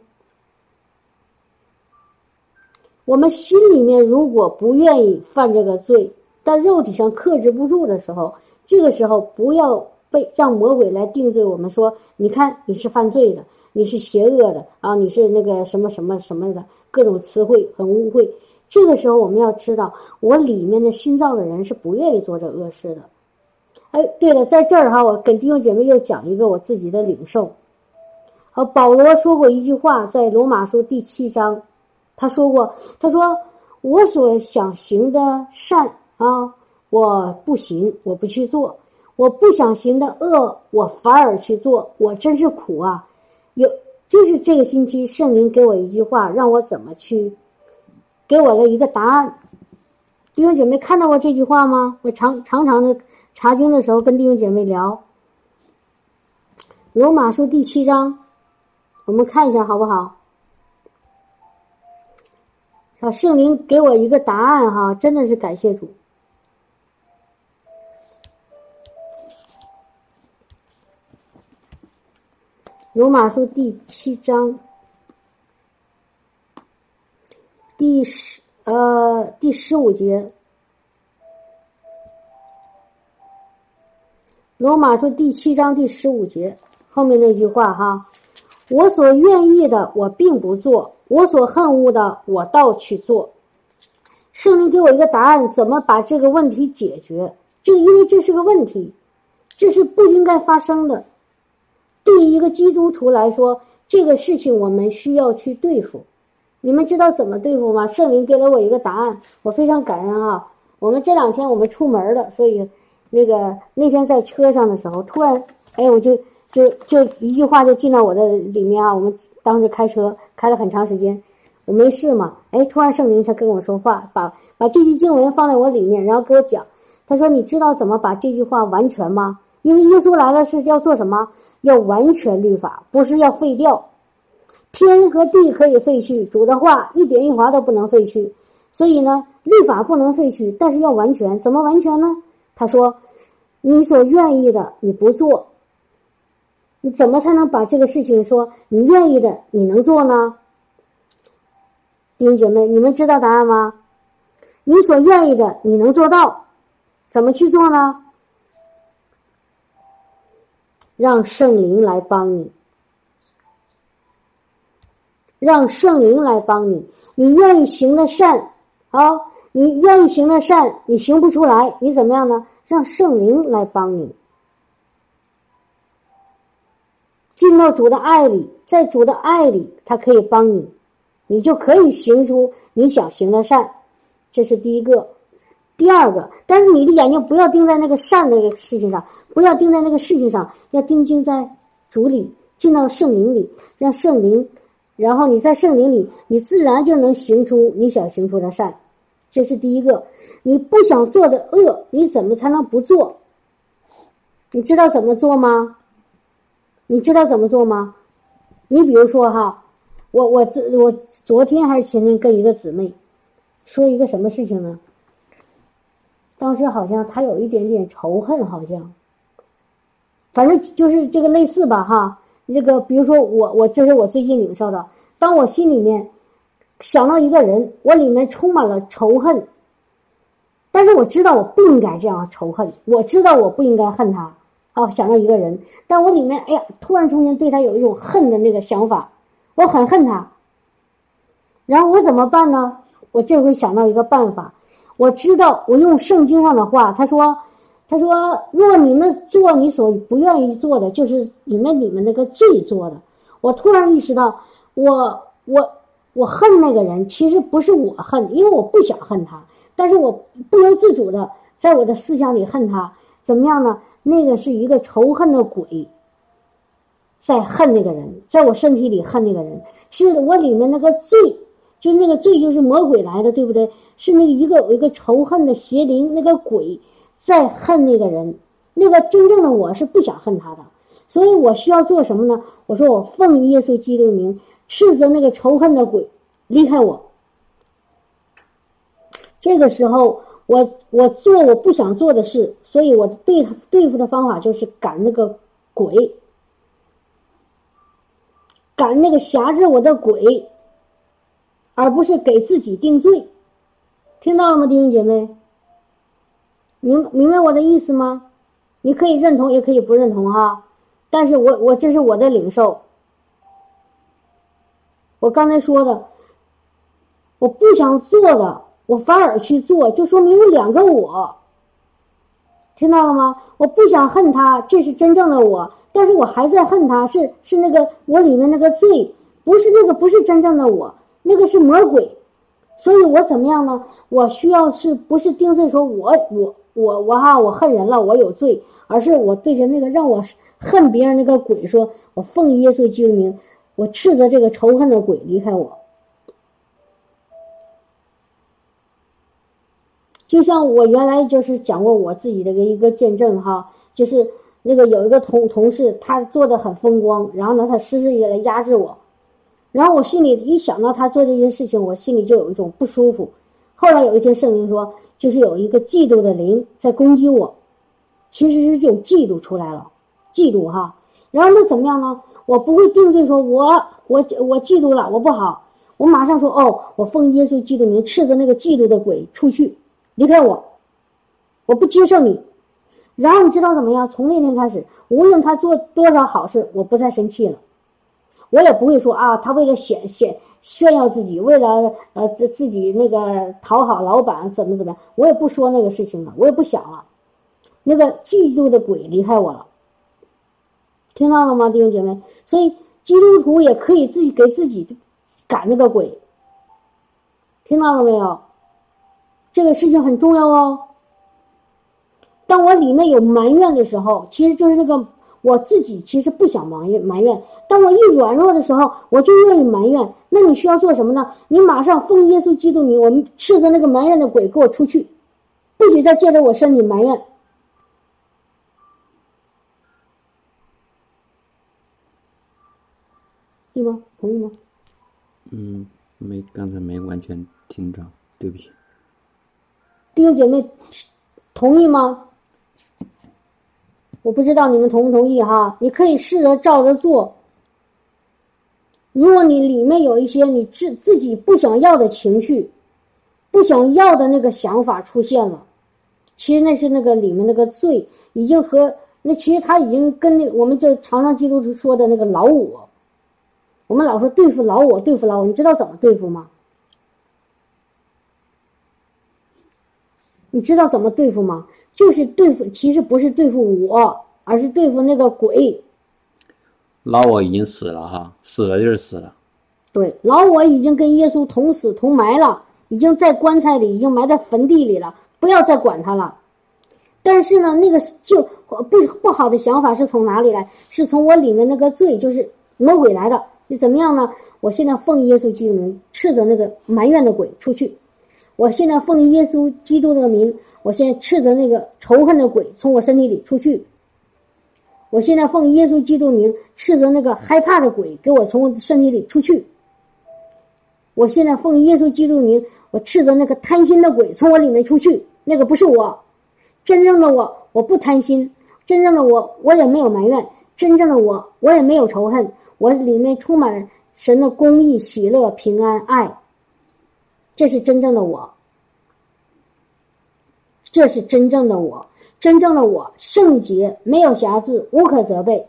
我们心里面如果不愿意犯这个罪，但肉体上克制不住的时候，这个时候不要。被让魔鬼来定罪我们，说你看你是犯罪的，你是邪恶的啊，你是那个什么什么什么的各种词汇很污秽。这个时候我们要知道，我里面的心脏的人是不愿意做这恶事的。哎，对了，在这儿哈，我跟弟兄姐妹又讲一个我自己的领受。好，保罗说过一句话，在罗马书第七章，他说过，他说我所想行的善啊，我不行，我不去做。我不想行的恶，我反而去做，我真是苦啊！有就是这个星期，圣灵给我一句话，让我怎么去，给我了一个答案。弟兄姐妹看到过这句话吗？我常常常的查经的时候跟弟兄姐妹聊，《罗马书》第七章，我们看一下好不好？啊，圣灵给我一个答案哈，真的是感谢主。罗马书第七章第十呃第十五节，罗马书第七章第十五节后面那句话哈，我所愿意的我并不做，我所恨恶的我倒去做。圣灵给我一个答案，怎么把这个问题解决？就因为这是个问题，这是不应该发生的。对于一个基督徒来说，这个事情我们需要去对付。你们知道怎么对付吗？圣灵给了我一个答案，我非常感恩啊！我们这两天我们出门了，所以那个那天在车上的时候，突然哎，我就就就一句话就进到我的里面啊！我们当时开车开了很长时间，我没事嘛，哎，突然圣灵才跟我说话，把把这句经文放在我里面，然后给我讲。他说：“你知道怎么把这句话完全吗？因为耶稣来了是要做什么？”要完全律法，不是要废掉。天和地可以废去，主的话一点一划都不能废去。所以呢，律法不能废去，但是要完全。怎么完全呢？他说：“你所愿意的，你不做，你怎么才能把这个事情说你愿意的你能做呢？”弟兄姐妹，你们知道答案吗？你所愿意的你能做到，怎么去做呢？让圣灵来帮你，让圣灵来帮你。你愿意行的善，啊，你愿意行的善，你行不出来，你怎么样呢？让圣灵来帮你，进到主的爱里，在主的爱里，他可以帮你，你就可以行出你想行的善。这是第一个。第二个，但是你的眼睛不要盯在那个善那个事情上，不要盯在那个事情上，要定睛在主里，进到圣灵里，让圣灵，然后你在圣灵里，你自然就能行出你想行出的善。这是第一个。你不想做的恶，你怎么才能不做？你知道怎么做吗？你知道怎么做吗？你比如说哈，我我这我昨天还是前天跟一个姊妹说一个什么事情呢？当时好像她有一点点仇恨，好像，反正就是这个类似吧哈。那个比如说我我这是我最近领受的，当我心里面想到一个人，我里面充满了仇恨，但是我知道我不应该这样仇恨，我知道我不应该恨他。啊，想到一个人，但我里面哎呀，突然出现对他有一种恨的那个想法。我很恨他，然后我怎么办呢？我这回想到一个办法，我知道我用圣经上的话，他说：“他说，若你们做你所不愿意做的，就是你们你们那个罪做的。”我突然意识到，我我我恨那个人，其实不是我恨，因为我不想恨他，但是我不由自主的在我的思想里恨他，怎么样呢？那个是一个仇恨的鬼。在恨那个人，在我身体里恨那个人，是我里面那个罪，就那个罪就是魔鬼来的，对不对？是那个一个有一个仇恨的邪灵，那个鬼在恨那个人，那个真正的我是不想恨他的，所以我需要做什么呢？我说我奉耶稣基督名斥责那个仇恨的鬼离开我。这个时候，我我做我不想做的事，所以我对他对付的方法就是赶那个鬼。赶那个辖制我的鬼，而不是给自己定罪，听到了吗，弟兄姐妹？明明白我的意思吗？你可以认同，也可以不认同哈。但是我我这是我的领受。我刚才说的，我不想做的，我反而去做，就说明有两个我。听到了吗？我不想恨他，这是真正的我。但是我还在恨他，是是那个我里面那个罪，不是那个不是真正的我，那个是魔鬼，所以我怎么样呢？我需要是不是定罪说我我我我哈我恨人了，我有罪，而是我对着那个让我恨别人那个鬼说，我奉耶稣基督名，我斥责这个仇恨的鬼离开我。就像我原来就是讲过我自己的一个见证哈，就是。那个有一个同同事，他做的很风光，然后呢，他时时也来压制我，然后我心里一想到他做这些事情，我心里就有一种不舒服。后来有一天圣灵说，就是有一个嫉妒的灵在攻击我，其实是这种嫉妒出来了，嫉妒哈。然后那怎么样呢？我不会定罪说，我我我嫉妒了，我不好，我马上说哦，我奉耶稣基督名斥责那个嫉妒的鬼出去，离开我，我不接受你。然后你知道怎么样？从那天开始，无论他做多少好事，我不再生气了。我也不会说啊，他为了显显炫耀自己，为了呃自自己那个讨好老板怎么怎么样，我也不说那个事情了，我也不想了。那个嫉妒的鬼离开我了，听到了吗，弟兄姐妹？所以基督徒也可以自己给自己赶那个鬼，听到了没有？这个事情很重要哦。当我里面有埋怨的时候，其实就是那个我自己其实不想埋怨埋怨。当我一软弱的时候，我就愿意埋怨。那你需要做什么呢？你马上奉耶稣基督名，我们斥责那个埋怨的鬼，给我出去，不许再借着我身体埋怨，对吗？同意吗？嗯，没，刚才没完全听着，对不起。弟兄姐妹，同意吗？我不知道你们同不同意哈？你可以试着照着做。如果你里面有一些你自自己不想要的情绪，不想要的那个想法出现了，其实那是那个里面那个罪已经和那其实他已经跟那我们这常常基督徒说的那个老我，我们老说对付老我，对付老我，你知道怎么对付吗？你知道怎么对付吗？就是对付，其实不是对付我，而是对付那个鬼。老我已经死了哈，死了就是死了。对，老我已经跟耶稣同死同埋了，已经在棺材里，已经埋在坟地里了，不要再管他了。但是呢，那个就不不好的想法是从哪里来？是从我里面那个罪，就是魔鬼来的。你怎么样呢？我现在奉耶稣基督名斥责那个埋怨的鬼出去。我现在奉耶稣基督的名。我现在斥责那个仇恨的鬼从我身体里出去。我现在奉耶稣基督名斥责那个害怕的鬼给我从我身体里出去。我现在奉耶稣基督名，我斥责那个贪心的鬼从我里面出去。那个不是我，真正的我，我不贪心，真正的我，我也没有埋怨，真正的我，我也没有仇恨，我里面充满神的公义、喜乐、平安、爱。这是真正的我，这是真正的我，真正的我，圣洁，没有瑕疵，无可责备。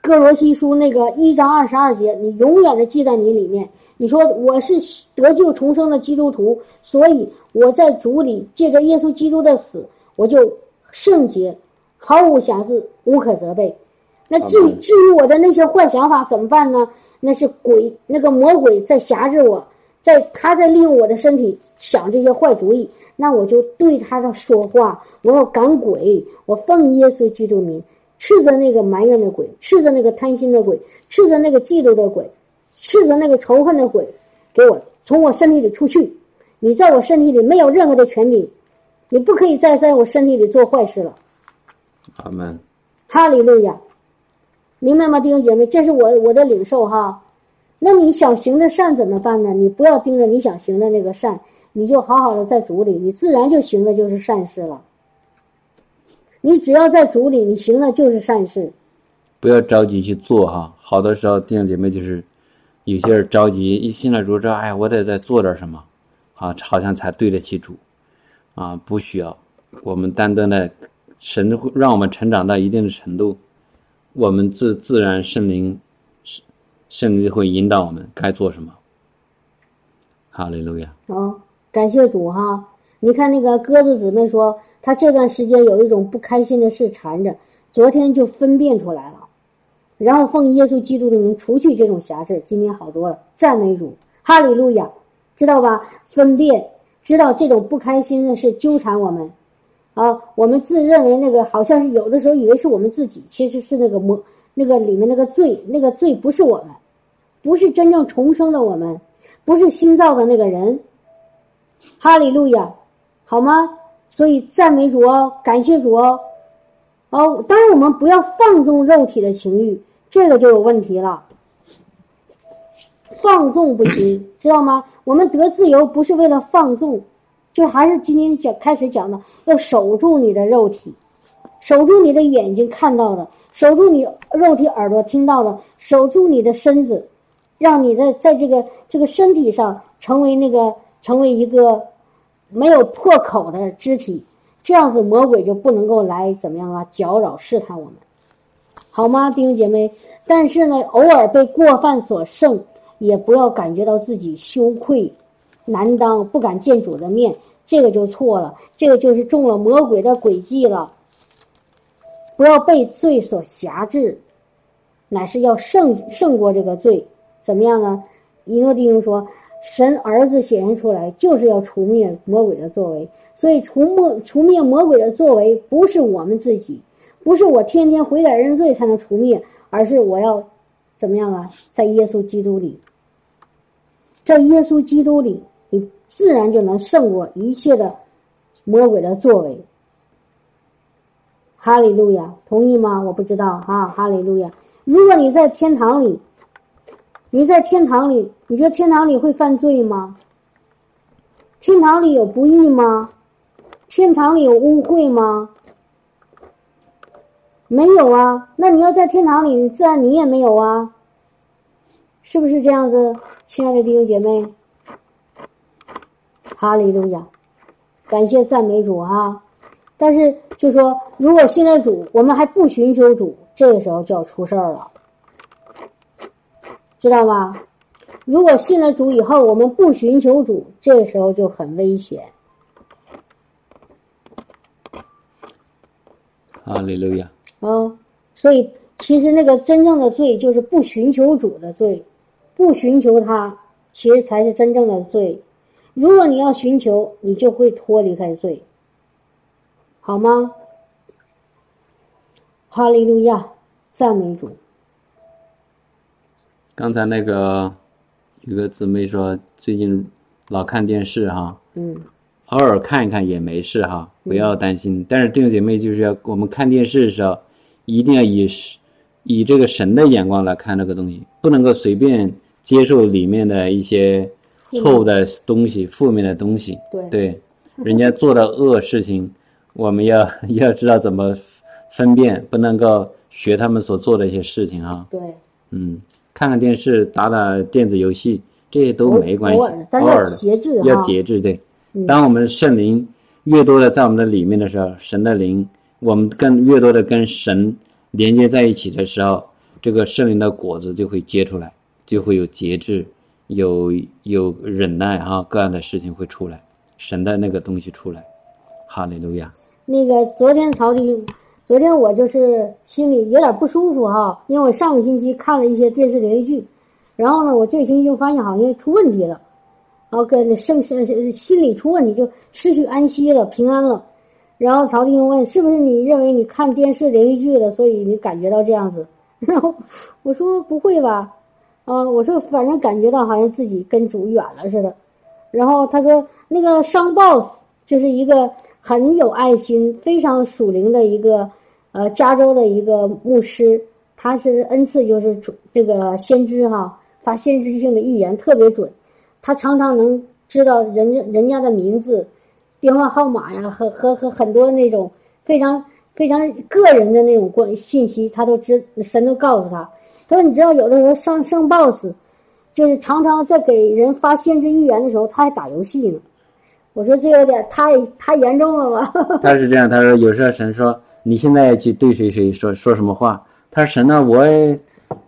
哥罗西书那个一章二十二节，你永远的记在你里面。你说我是得救重生的基督徒，所以我在主里借着耶稣基督的死，我就圣洁，毫无瑕疵，无可责备。那至于至于我的那些坏想法怎么办呢？那是鬼，那个魔鬼在辖制我，在他在利用我的身体想这些坏主意。那我就对他的说话，我要赶鬼，我奉耶稣基督名。斥责那个埋怨的鬼，斥责那个贪心的鬼，斥责那个嫉妒的鬼，斥责那个仇恨的鬼，给我从我身体里出去！你在我身体里没有任何的权柄，你不可以再在我身体里做坏事了。阿门。哈利路亚，明白吗，弟兄姐妹？这是我我的领受哈。那你想行的善怎么办呢？你不要盯着你想行的那个善，你就好好的在主里，你自然就行的就是善事了。你只要在主里，你行的就是善事。不要着急去做哈，好多时候弟兄姐妹就是有些人着急，一信了主之后，哎，我得再做点什么，啊，好像才对得起主，啊，不需要。我们单单的神会让我们成长到一定的程度，我们自自然圣灵圣灵会引导我们该做什么。哈利路亚。哦，感谢主哈！你看那个鸽子姊妹说。她这段时间有一种不开心的事缠着，昨天就分辨出来了，然后奉耶稣基督的名除去这种瑕疵，今天好多了，赞美主，哈利路亚，知道吧？分辨，知道这种不开心的事纠缠我们，啊，我们自认为那个好像是有的时候以为是我们自己，其实是那个魔，那个里面那个罪，那个罪不是我们，不是真正重生的我们，不是新造的那个人，哈利路亚，好吗？所以赞美主哦，感谢主哦，哦，当然我们不要放纵肉体的情欲，这个就有问题了。放纵不行，知道吗？我们得自由不是为了放纵，就还是今天讲开始讲的，要守住你的肉体，守住你的眼睛看到的，守住你肉体耳朵听到的，守住你的身子，让你的在这个这个身体上成为那个成为一个。没有破口的肢体，这样子魔鬼就不能够来怎么样啊？搅扰试探我们，好吗，弟兄姐妹？但是呢，偶尔被过犯所胜，也不要感觉到自己羞愧难当，不敢见主的面，这个就错了，这个就是中了魔鬼的诡计了。不要被罪所辖制，乃是要胜胜过这个罪，怎么样呢？一诺弟兄说。神儿子显现出来，就是要除灭魔鬼的作为。所以除灭除灭魔鬼的作为，不是我们自己，不是我天天悔改认罪才能除灭，而是我要怎么样啊？在耶稣基督里，在耶稣基督里，自然就能胜过一切的魔鬼的作为。哈利路亚，同意吗？我不知道啊。哈利路亚，如果你在天堂里。你在天堂里，你觉得天堂里会犯罪吗？天堂里有不义吗？天堂里有污秽吗？没有啊。那你要在天堂里，自然你也没有啊。是不是这样子，亲爱的弟兄姐妹？哈利路亚，感谢赞美主啊。但是就说，如果信了主我们还不寻求主，这个时候就要出事儿了。知道吗？如果信了主以后，我们不寻求主，这个时候就很危险。哈利路亚。啊，所以其实那个真正的罪就是不寻求主的罪，不寻求他，其实才是真正的罪。如果你要寻求，你就会脱离开罪，好吗？哈利路亚，赞美主。刚才那个有个姊妹说，最近老看电视哈，嗯，偶尔看一看也没事哈，不要担心。但是这个姐妹就是要我们看电视的时候，一定要以以这个神的眼光来看这个东西，不能够随便接受里面的一些错误的东西、负面的东西。对。对，人家做的恶事情，我们要 要知道怎么分辨，不能够学他们所做的一些事情啊。对，嗯，看看电视，打打电子游戏，这些都没关系偶尔，的节制要节制。对，嗯。当我们圣灵越多的在我们的里面的时候，神的灵，我们更越多的跟神连接在一起的时候，这个圣灵的果子就会结出来，就会有节制，有有忍耐哈，各样的事情会出来，神的那个东西出来。哈利路亚，那个昨天曹弟兄，昨天我就是心里有点不舒服哈，因为我上个星期看了一些电视连续剧，然后呢，我这个星期就发现好像出问题了，然后跟生生心理出问题，就失去安息了，平安了。然后曹弟兄问：“是不是你认为你看电视连续剧了，所以你感觉到这样子？” 然后我说：“不会吧？”啊，我说反正感觉到好像自己跟主远了似的。然后他说：“那个商 boss 就是一个很有爱心、非常属灵的一个呃加州的一个牧师，他是恩赐就是主这个先知哈，发先知性的预言特别准，他常常能知道人家人家的名字、电话号码呀，和和和很多那种非常非常个人的那种关信息，他都知神都告诉他。他说你知道有的时候上上 boss。”就是常常在给人发先知预言的时候，他还打游戏呢。我说这有点太太严重了吧？他是这样，他说有时候神说你现在去对谁谁说说什么话，他说神呢我也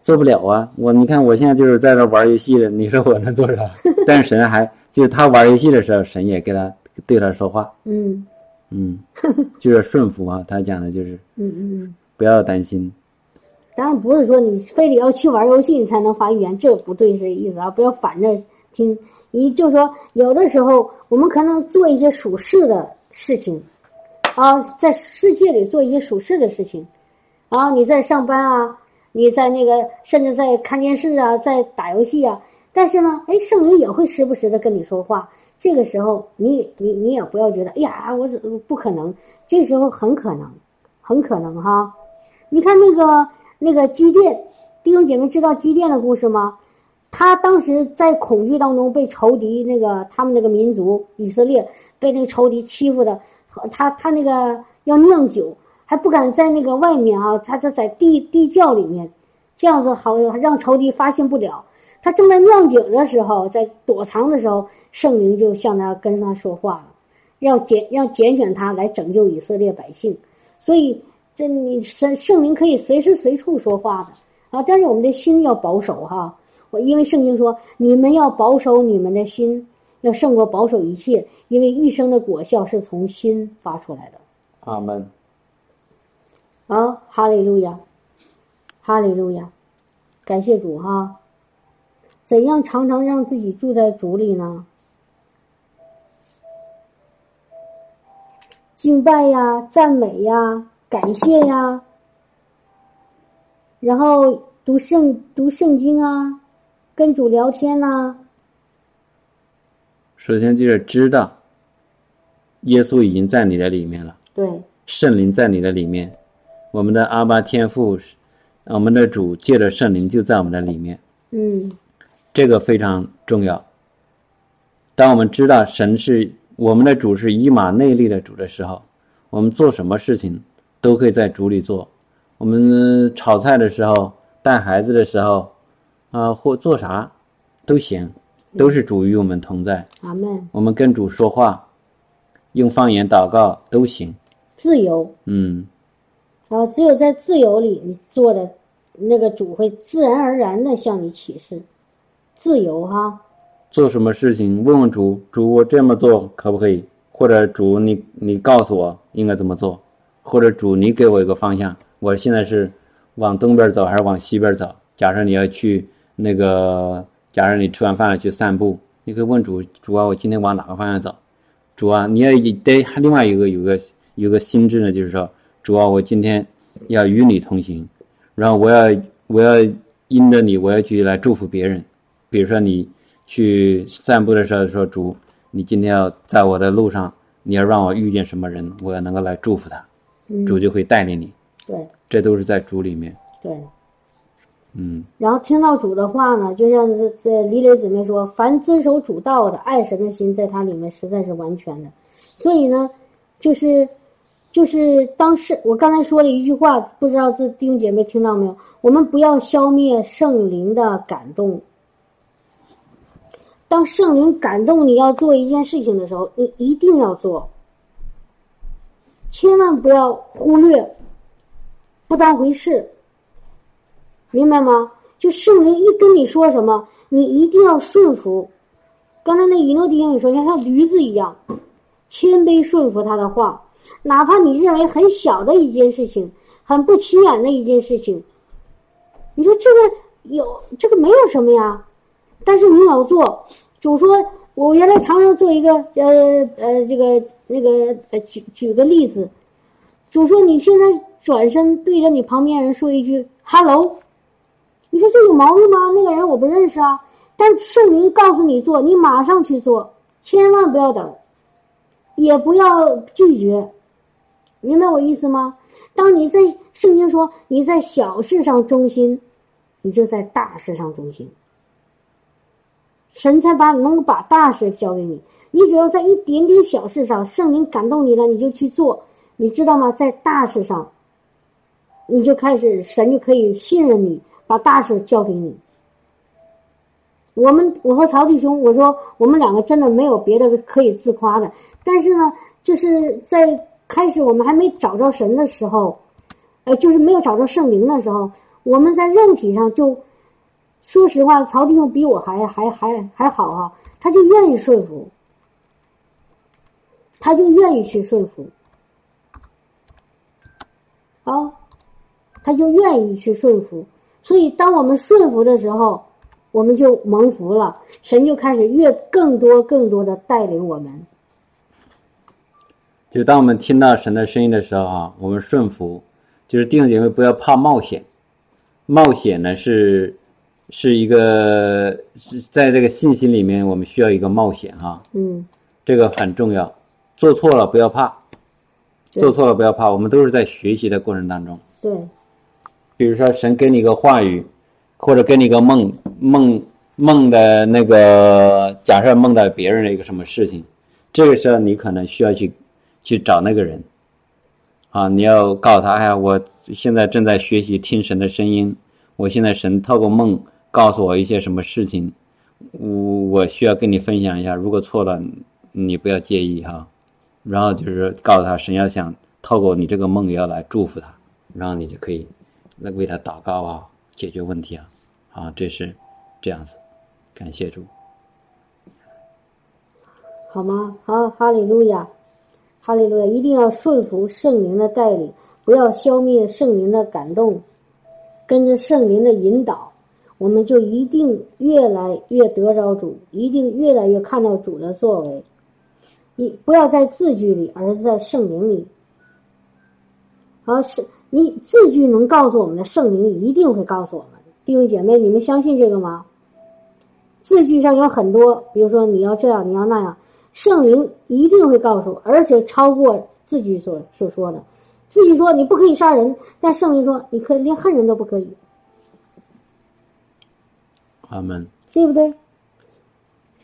做不了啊，我你看我现在就是在这玩游戏的，你说我能做啥？但是神还就是他玩游戏的时候，神也给他对他说话，嗯嗯，就是顺服啊，他讲的就是嗯嗯，不要担心，当然不是说你非得要去玩游戏你才能发语言，这不对，这意思啊，不要反着听。你就说，有的时候我们可能做一些属事的事情，啊，在世界里做一些属事的事情，啊，你在上班啊，你在那个甚至在看电视啊，在打游戏啊，但是呢，哎，圣灵也会时不时的跟你说话。这个时候，你你你也不要觉得，哎呀，我怎不可能？这时候很可能，很可能哈。你看那个那个基甸，弟兄姐妹知道基甸的故事吗？他当时在恐惧当中被仇敌那个他们那个民族以色列被那个仇敌欺负的，他他那个要酿酒，还不敢在那个外面啊，他就在地地窖里面，这样子好让仇敌发现不了。他正在酿酒的时候，在躲藏的时候，圣灵就向他跟他说话了，要拣要拣选他来拯救以色列百姓。所以这你圣圣灵可以随时随处说话的啊，但是我们的心要保守哈。我因为圣经说，你们要保守你们的心，要胜过保守一切，因为一生的果效是从心发出来的。阿门。啊，哈利路亚，哈利路亚，感谢主哈。怎样常常让自己住在主里呢？敬拜呀，赞美呀，感谢呀，然后读圣读圣经啊，跟主聊天呐、首先就是知道，耶稣已经在你的里面了，对，圣灵在你的里面，我们的阿巴天父，我们的主借着圣灵就在我们的里面，嗯。这个非常重要。当我们知道神是我们的主是以马内利的主的时候，我们做什么事情都可以在主里做。我们炒菜的时候、带孩子的时候，啊、或做啥都行，都是主与我们同在。阿门。我们跟主说话，用方言祷告都行。自由，嗯，啊只有在自由里你做的，那个主会自然而然的向你启示。自由哈，做什么事情问问主，主我这么做可不可以？或者主你你告诉我应该怎么做，或者主你给我一个方向，我现在是往东边走还是往西边走？假设你要去那个，假设你吃完饭了去散步，你可以问主，主啊，我今天往哪个方向走？主啊，你也得另外一个有个有个心智呢，就是说，主啊，我今天要与你同行，然后我要我要因着你，我要去来祝福别人。比如说你去散步的时候说主，你今天要在我的路上，你要让我遇见什么人，我要能够来祝福他，主就会带领你。对这都是在主里面。对，嗯然后听到主的话呢，就像这这李磊姊妹说，凡遵守主道的，爱神的心在他里面实在是完全的。所以呢，就是就是当时我刚才说了一句话，不知道这弟兄姐妹听到没有？我们不要消灭圣灵的感动。当圣灵感动你要做一件事情的时候，你一定要做，千万不要忽略，不当回事。明白吗？就圣灵一跟你说什么，你一定要顺服。刚才那一诺弟兄也说，像像驴子一样，谦卑顺服他的话，哪怕你认为很小的一件事情，很不起眼的一件事情，你说这个有这个没有什么呀，但是你要做。主说，我原来常常做一个呃呃这个那个呃举举个例子，主说你现在转身对着你旁边人说一句 “hello”。你说这有毛病吗？那个人我不认识啊，但圣灵告诉你做，你马上去做，千万不要等，也不要拒绝，明白我意思吗？当你在圣经说你在小事上忠心，你就在大事上忠心，神才把能把大事交给你。你只要在一点点小事上，圣灵感动你了，你就去做，你知道吗？在大事上，你就开始，神就可以信任你。把大事交给你。我们我和曹弟兄，我说我们两个真的没有别的可以自夸的，但是呢，就是在开始我们还没找着神的时候，呃，就是没有找着圣灵的时候，我们在肉体上就，说实话，曹弟兄比我还还还还好啊，他就愿意顺服，他就愿意去顺服，啊，他就愿意去顺服。所以，当我们顺服的时候，我们就蒙福了。神就开始越更多、更多的带领我们。就当我们听到神的声音的时候啊，我们顺服，就是弟兄姐妹不要怕冒险。冒险呢是是一个是在这个信心里面，我们需要一个冒险哈。嗯，这个很重要。做错了不要怕，做错了不要怕，我们都是在学习的过程当中。对。比如说，神给你一个话语，或者给你一个梦，梦梦的那个假设梦到别人的一个什么事情，这个时候你可能需要去去找那个人，啊，你要告诉他，哎呀，我现在正在学习听神的声音，我现在神透过梦告诉我一些什么事情，我我需要跟你分享一下，如果错了，你不要介意哈，然后就是告诉他，神要想透过你这个梦要来祝福他，然后你就可以。那为他祷告啊，解决问题啊，啊，这是这样子，感谢主，好吗？好，哈利路亚，哈利路亚，一定要顺服圣灵的带领，不要消灭圣灵的感动，跟着圣灵的引导，我们就一定越来越得着主，一定越来越看到主的作为。你不要在字句里，而是在圣灵里。好是。你字句能告诉我们的圣灵一定会告诉我们，弟兄姐妹，你们相信这个吗？字句上有很多，比如说你要这样，你要那样，圣灵一定会告诉，而且超过字句所所说的。字句说你不可以杀人，但圣灵说你可以连恨人都不可以。阿门。对不对？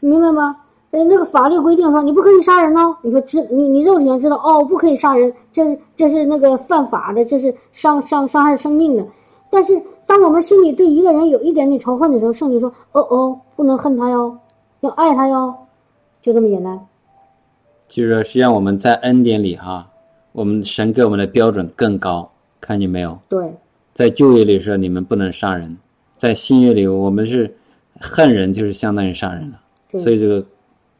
明白吗？呃，那个法律规定说你不可以杀人哦。你说知你你肉体上知道哦，不可以杀人，这是这是那个犯法的，这是伤伤伤害生命的。但是当我们心里对一个人有一点点仇恨的时候，圣经说哦哦，不能恨他哟，要爱他哟，就这么简单。就是说，实际上我们在恩典里哈，我们神给我们的标准更高，看见没有？对。在旧约里说你们不能杀人，在新约里我们是恨人就是相当于杀人了，所以这个。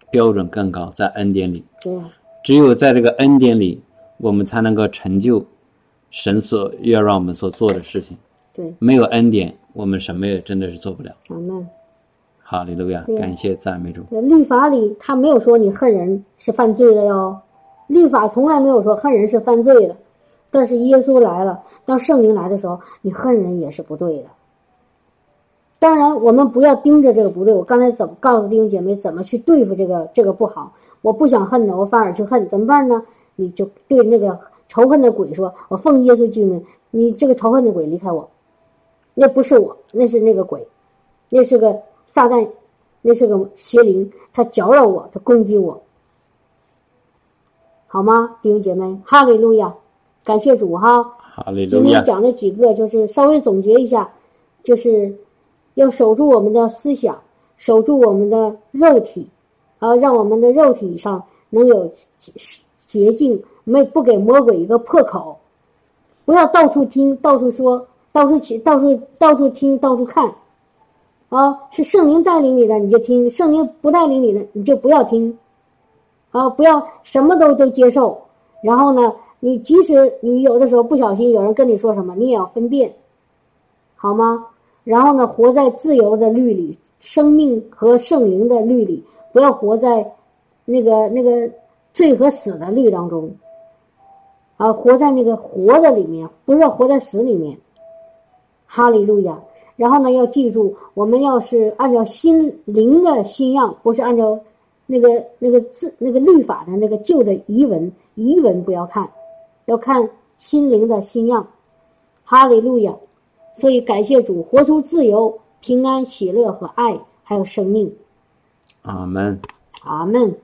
标准更高，在恩典里。对。只有在这个恩典里，我们才能够成就神所要让我们所做的事情。对。没有恩典，我们什么也真的是做不了。阿门。好，李路亚，感谢赞美主。律法里他没有说你恨人是犯罪的哟，律法从来没有说恨人是犯罪的。但是耶稣来了，当圣灵来的时候，你恨人也是不对的。当然，我们不要盯着这个不对。我刚才怎么告诉弟兄姐妹怎么去对付这个这个不好？我不想恨的，我反而去恨，怎么办呢？你就对那个仇恨的鬼说：“我奉耶稣基督，你这个仇恨的鬼离开我。”那不是我，那是那个鬼，那是个撒旦，那是个邪灵，他搅扰我，他攻击我，好吗，弟兄姐妹？哈利路亚，感谢主哈。哈利路亚。今天讲了几个，就是稍微总结一下，就是要守住我们的思想，守住我们的肉体，啊，让我们的肉体上能有洁净，没不给魔鬼一个破口，不要到处听，到处说，到处起，到处到处听，到处看，啊，是圣灵带领你的你就听，圣灵不带领你的你就不要听，啊，不要什么都都接受，然后呢？你即使你有的时候不小心有人跟你说什么，你也要分辨，好吗？然后呢，活在自由的律里，生命和圣灵的律里，不要活在那个那个罪和死的律当中，啊，活在那个活的里面，不是活在死里面。哈利路亚！然后呢，要记住，我们要是按照心灵的新样，不是按照那个那个字那个律法的那个旧的遗文，遗文不要看。要看心灵的新样，哈利路亚！所以感谢主，活出自由、平安、喜乐和爱，还有生命。阿门。阿门。